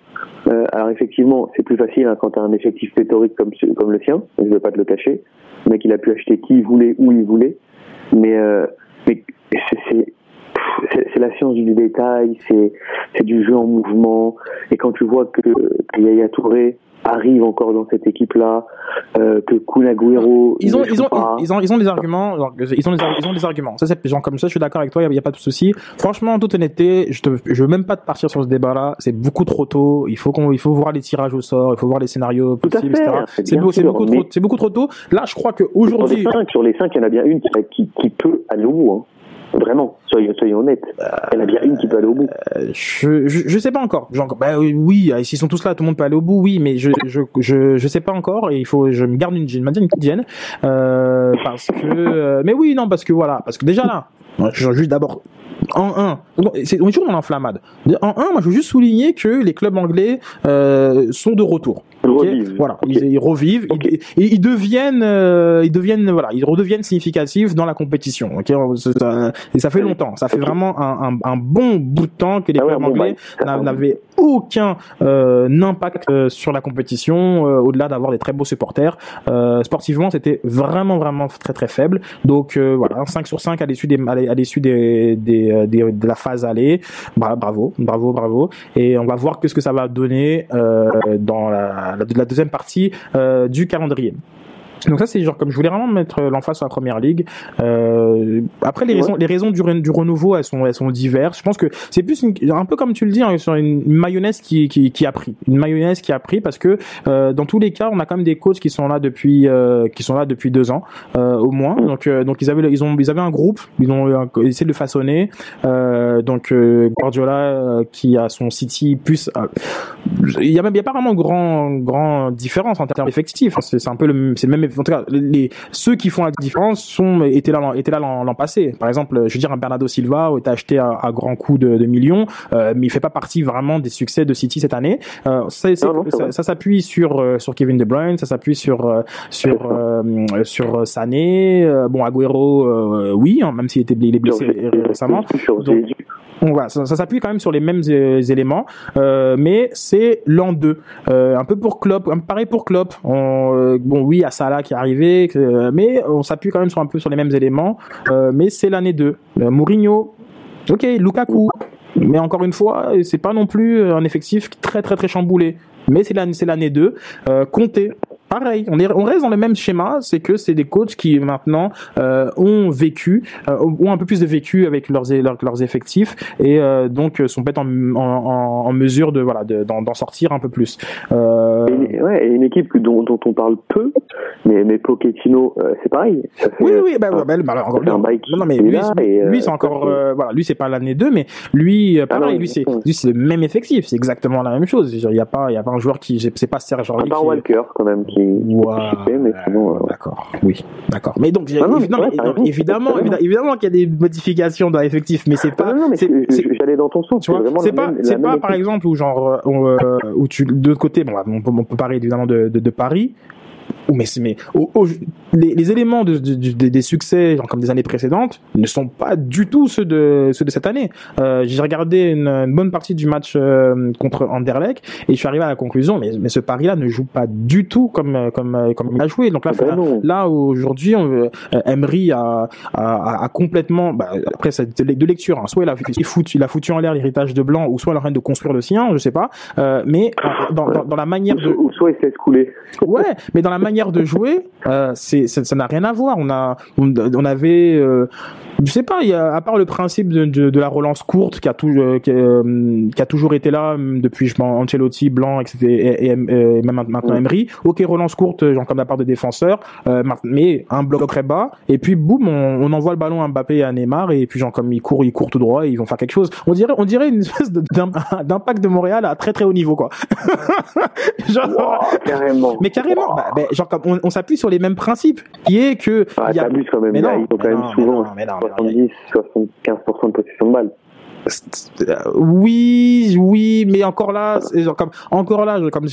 Euh, alors effectivement, c'est plus facile hein, quand tu as un effectif pléthorique comme, comme le sien. Je vais pas te le cacher. Le mec, il a pu acheter qui il voulait, où il voulait. Mais, euh, mais c'est, c'est, la science du détail, c'est, du jeu en mouvement. Et quand tu vois que, que Yaya Touré arrive encore dans cette équipe-là, euh, que Kun Agüero, Ils ont, ne ils ont, ils ont, ils ont des arguments. Ils ont des, ils ont des arguments. Ça, c'est genre comme ça. Je suis d'accord avec toi. Il y, a- pas de souci. Franchement, en toute honnêteté, je je veux même pas te partir sur ce débat-là. C'est beaucoup trop tôt. Il faut qu'on, il faut voir les tirages au sort. Il faut voir les scénarios possibles, etc. c'est beaucoup mais- trop, c'est beaucoup trop tôt. Là, je crois que Sur les aujourd'hui, sur les cinq, il y en a bien une qui, qui, peut aller au bout. Hein. Vraiment, soyons, soyons honnêtes. Il y en a bien une qui peut aller au bout. je, je, je sais pas encore. Genre, bah oui, oui, s'ils sont tous là, tout le monde peut aller au bout, oui, mais je, je, je, je sais pas encore et il faut, je me garde une, je me maintiens une petite gêne, euh, parce que, euh, mais oui, non, parce que voilà, parce que déjà là, je veux juste d'abord en 1, c'est, on est toujours dans l'enflammade. En 1, moi je veux juste souligner que les clubs anglais euh, sont de retour. Okay voilà, ils, ils, revivent, ils, ils, deviennent, euh, ils deviennent, voilà, ils redeviennent significatifs dans la compétition. Ok, et ça fait longtemps, ça fait vraiment un, un, un, bon bout de temps que les Ah clubs anglais n'avaient aucun euh, impact euh, sur la compétition, euh, au-delà d'avoir des très beaux supporters. Euh, sportivement, c'était vraiment, vraiment très, très faible. Donc euh, voilà, 5 sur 5 à l'issue des, à l'issue des, des, de la phase aller. Bra bravo, bravo, bravo. Et on va voir ce que ça va donner dans la, la, la deuxième partie euh, du calendrier. Donc ça c'est genre comme je voulais vraiment mettre l'emphase sur la première ligue. Euh, après les raisons, les raisons du, du renouveau elles sont elles sont diverses. Je pense que c'est plus une, un peu comme tu le dis hein, sur une, mayonnaise qui, qui, qui a pris, une mayonnaise qui a pris parce que euh, dans tous les cas on a quand même des coachs qui sont là depuis euh, qui sont là depuis deux ans euh, au moins. Donc euh, donc ils avaient ils ont ils avaient un groupe, ils ont essayé de le façonner. Euh, donc Guardiola qui a son City plus il y a même il y a pas vraiment grand grand différence en termes effectifs. C'est un peu le c'est le même en tout cas, les, ceux qui font la différence sont étaient là étaient là l'an passé. Par exemple, je veux dire un Bernardo Silva a été acheté à, à grands coups de, de millions, euh, mais il fait pas partie vraiment des succès de City cette année. Euh, non, non, ça, ça s'appuie sur euh, sur Kevin De Bruyne, ça s'appuie sur euh, sur euh, sur Sané, bon Agüero, oui, hein, même s'il était il est blessé récemment. Donc, on va, ça, s'appuie quand même sur les mêmes éléments, euh, mais c'est l'an 2. Euh, un peu pour Klopp, pareil pour Klopp. On, euh, bon, oui, à Salah qui est arrivé, mais on s'appuie quand même sur un peu sur les mêmes éléments. mais c'est l'année 2. Mourinho, ok, Lukaku, mais encore une fois, c'est pas non plus un effectif très très très chamboulé. Mais c'est l'année, c'est l'année 2. Euh, Comptez, pareil, on, est, on reste dans le même schéma, c'est que c'est des coachs qui maintenant euh, ont vécu, euh, ont un peu plus de vécu avec leurs leurs, leurs effectifs et euh, donc sont peut-être en, en, en, mesure de voilà d'en de, sortir un peu plus. Euh... Et, ouais, une équipe dont, dont on parle peu, mais mais Pochettino, euh, c'est pareil. Fait, oui oui, bah, bah, bah, encore, non, non, mais lui, lui c'est encore voilà, lui c'est pas l'année 2 mais lui pareil, ah non, lui c'est lui c'est le même effectif, c'est exactement la même chose. Il y a pas il y a pas un joueur qui c'est pas Serge. À part Walker quand même qui Wow. mais sinon, euh... D'accord, oui, d'accord. Mais donc, ah non, mais, non, mais, non, évidemment, évidemment, qu'il y a des modifications dans l'effectif, mais c'est pas. Non, non, mais j'allais dans ton sens. Tu vois, c'est pas, c'est pas, par exemple, où genre, où, euh, où tu, de l'autre côté, bon, on peut, on peut parler évidemment de, de, de Paris, mais, mais au, au, les, les, éléments de, de, de, des succès, genre comme des années précédentes, ne sont pas du tout ceux de ceux de cette année. Euh, J'ai regardé une, une, bonne partie du match euh, contre Anderlecht et je suis arrivé à la conclusion, mais, mais ce pari-là ne joue pas du tout comme comme comme il a joué. Donc là, ben là, là aujourd'hui, euh, Emery a, a, a complètement, bah, après c'est de lecture, hein, soit il a, il, a foutu en l'air l'héritage de Blanc, ou soit il est en train de construire le sien, je sais pas. Euh, mais dans, dans, dans, la manière de, ou soit il s'est couler. Ouais, mais dans la manière de jouer, euh, c'est ça n'a rien à voir. On a on, on avait euh, je sais pas, il y a, à part le principe de, de, de la relance courte qui a, tout, euh, qui, euh, qui, a toujours été là depuis je pense Ancelotti, Blanc, etc. Et, et, et même maintenant Emery. Ok, relance courte, genre comme la part des défenseurs, euh, mais un bloc très bas. Et puis boum, on, on, envoie le ballon à Mbappé et à Neymar et puis genre comme ils courent, ils courent tout droit, et ils vont faire quelque chose. On dirait, on dirait une espèce d'impact de Montréal à très très haut niveau quoi. genre, wow, carrément. Mais carrément, wow. bah, bah, genre comme on, on s'appuie sur les mêmes principes, qui est que. Ah, y a... quand même. Mais là, non, ils ont quand même souvent. mais non, 70, 75% de possession de balle. Oui, oui, mais encore là, comme encore là, comme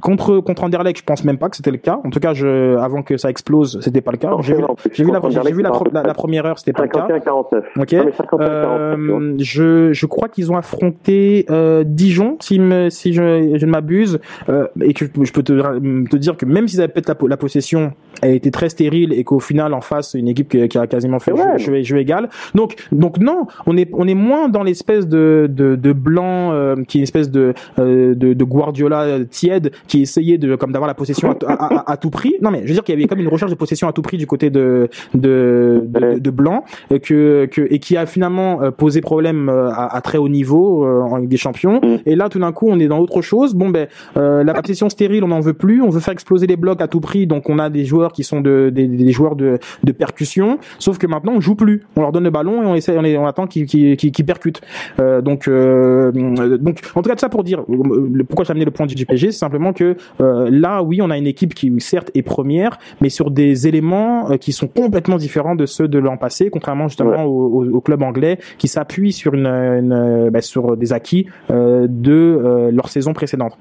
contre contre Anderlecht, je pense même pas que c'était le cas. En tout cas, je avant que ça explose, c'était pas le cas. J'ai vu, j'ai vu, la, j'ai vu la, la, la, première heure, c'était pas 51, le cas. 49. Ok. Non, mais 51, euh, je je crois qu'ils ont affronté euh, Dijon, si me si je, je ne m'abuse, euh, et que je peux te te dire que même s'ils avaient peut-être la, la possession a été très stérile et qu'au final en face une équipe qui, qui a quasiment fait ouais. jeu, jeu, jeu égal. Donc donc non, on est on est moins dans les l'espèce de, de, de blanc euh, qui est une espèce de, euh, de, de Guardiola tiède qui essayait de comme d'avoir la possession à, à, à, tout prix. Non mais je veux dire qu'il y avait comme une recherche de possession à tout prix du côté de de, de, de blanc que, que et qui a finalement posé problème à, à très haut niveau en Ligue des Champions. Et là tout d'un coup on est dans autre chose. Bon ben la possession stérile on n'en veut plus. On veut faire exploser les blocs à tout prix. Donc on a des joueurs qui sont de, des, des joueurs de, de percussion. Sauf que maintenant on joue plus. On leur donne le ballon et on essaie on attend qu'ils qui, qui, qui percutent. Euh, donc, euh, donc, en tout cas, de ça pour dire euh, pourquoi j'ai amené le point du PSG, c'est simplement que euh, là, oui, on a une équipe qui certes est première, mais sur des éléments euh, qui sont complètement différents de ceux de l'an passé, contrairement justement au, au, club anglais qui s'appuie sur une, une bah, sur des acquis de leur saison précédente.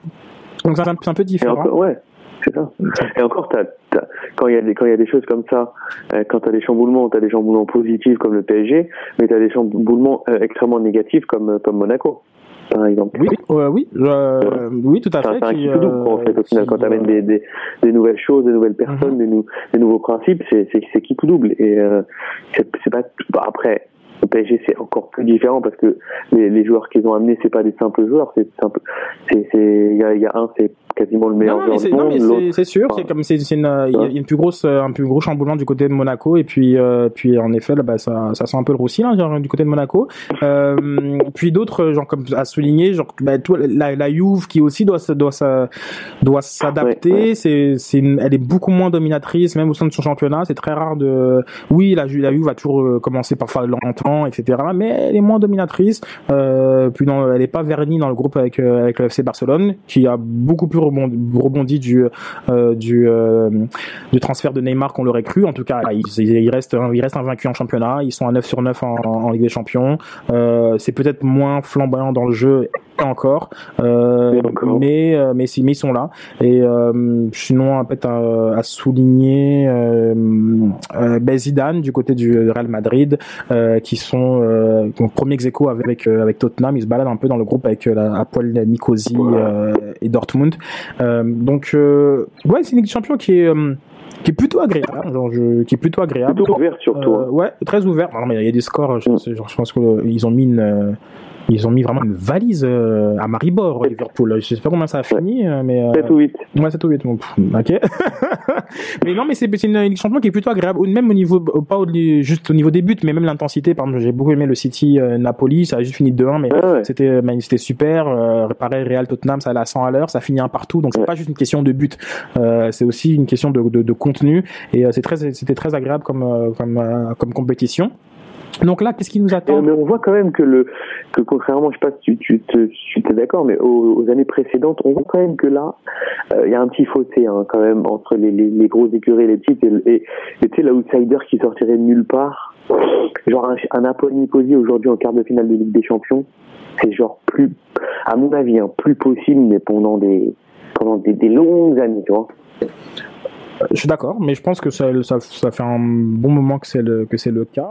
Donc c'est un, un, peu différent. ouais. C'est ça. Et encore, t'as, t'as, quand il y a des quand il y a des choses comme ça, euh, quand t'as des chamboulements, t'as des chamboulements positifs comme le PSG, mais t'as des chamboulements euh, extrêmement négatifs comme euh, comme Monaco. Par exemple. Oui, oui, oui, tout à fait. C'est un qui, double, en fait, au final, quand t'amènes des, des, des nouvelles choses, des nouvelles personnes, mm-hmm. des, nou, des nouveaux principes, c'est, qui tout double. Et c'est, c'est pas bah, après au PSG, c'est encore plus différent parce que les, les joueurs qu'ils ont amenés, c'est pas des simples joueurs. C'est simple. C'est, c'est, il y a, y a un, c'est quasiment le meilleur non, joueur du monde. C'est sûr, c'est comme c'est, une, il y a une plus grosse, un plus gros chamboulement du côté de Monaco et puis, euh, puis en effet, là, bah, ça, ça sent un peu le roussi là, genre, du côté de Monaco. Euh, puis d'autres, genre comme à souligner, genre bah, tout, la, la Juve qui aussi doit, doit, doit s'adapter. Ouais, ouais. C'est, c'est, elle est beaucoup moins dominatrice, même au sein de son championnat. C'est très rare de. Oui, la, la Juve va toujours euh, commencer parfois longtemps etc. Mais elle est moins dominatrice. Euh, puis non, elle n'est pas vernie dans le groupe avec euh, avec le FC Barcelone, qui a beaucoup plus rebondi, du euh, du euh, du transfert de Neymar qu'on l'aurait cru. En tout cas, il, il reste il reste invaincu en championnat. Ils sont à 9 sur 9 en, en Ligue des Champions. Euh, c'est peut-être moins flamboyant dans le jeu encore, euh, mais mais mais ils sont là. Et sinon, peut-être à, à, souligner euh, ben Zidane du côté du Real Madrid, qui sont euh, premier ex avec euh, avec Tottenham. Ils se baladent un peu dans le groupe avec euh, la Apoel Nicosie euh, et Dortmund. Donc ouais, c'est une Ligue des Champions qui est qui est plutôt agréable, genre je, qui est plutôt agréable. Plutôt ouvert surtout. Euh, ouais, très ouvert. Non, mais il y a des scores. Je, mm. je pense qu'ils ont mis une, ils ont mis vraiment une valise euh, à Maribor, Liverpool. Je sais pas comment ça a fini, euh, mais. Euh... 7 ou 8. Ouais, 7 ou 8. Bon, ok. mais non, mais c'est une, une champion qui est plutôt agréable. Même au niveau, pas juste au niveau des buts, mais même l'intensité. Par exemple, j'ai beaucoup aimé le City euh, Napoli. Ça a juste fini 2-1, mais ouais. c'était, c'était super. Euh, pareil, Real Tottenham, ça allait à 100 à l'heure. Ça finit un partout. Donc c'est ouais. pas juste une question de but. Euh, c'est aussi une question de, de, de contenu. Et c'est très, c'était très agréable comme, comme, comme compétition. Donc là, qu'est-ce qui nous attend Mais on voit quand même que le que contrairement, je sais pas si tu, tu tu es d'accord, mais aux, aux, années précédentes, on voit quand même que là, il euh, y a un petit fossé hein, quand même entre les, les, les grosses écuries et les petites, et, et, et tu sais l'outsider qui sortirait de nulle part, genre un, un Napoli Nicosie aujourd'hui en quart de finale de Ligue des Champions, c'est genre plus, à mon avis, hein, plus possible, mais pendant des pendant des, des longues années, tu vois. Je suis d'accord, mais je pense que ça, ça, ça fait un bon moment que c'est le, que c'est le cas.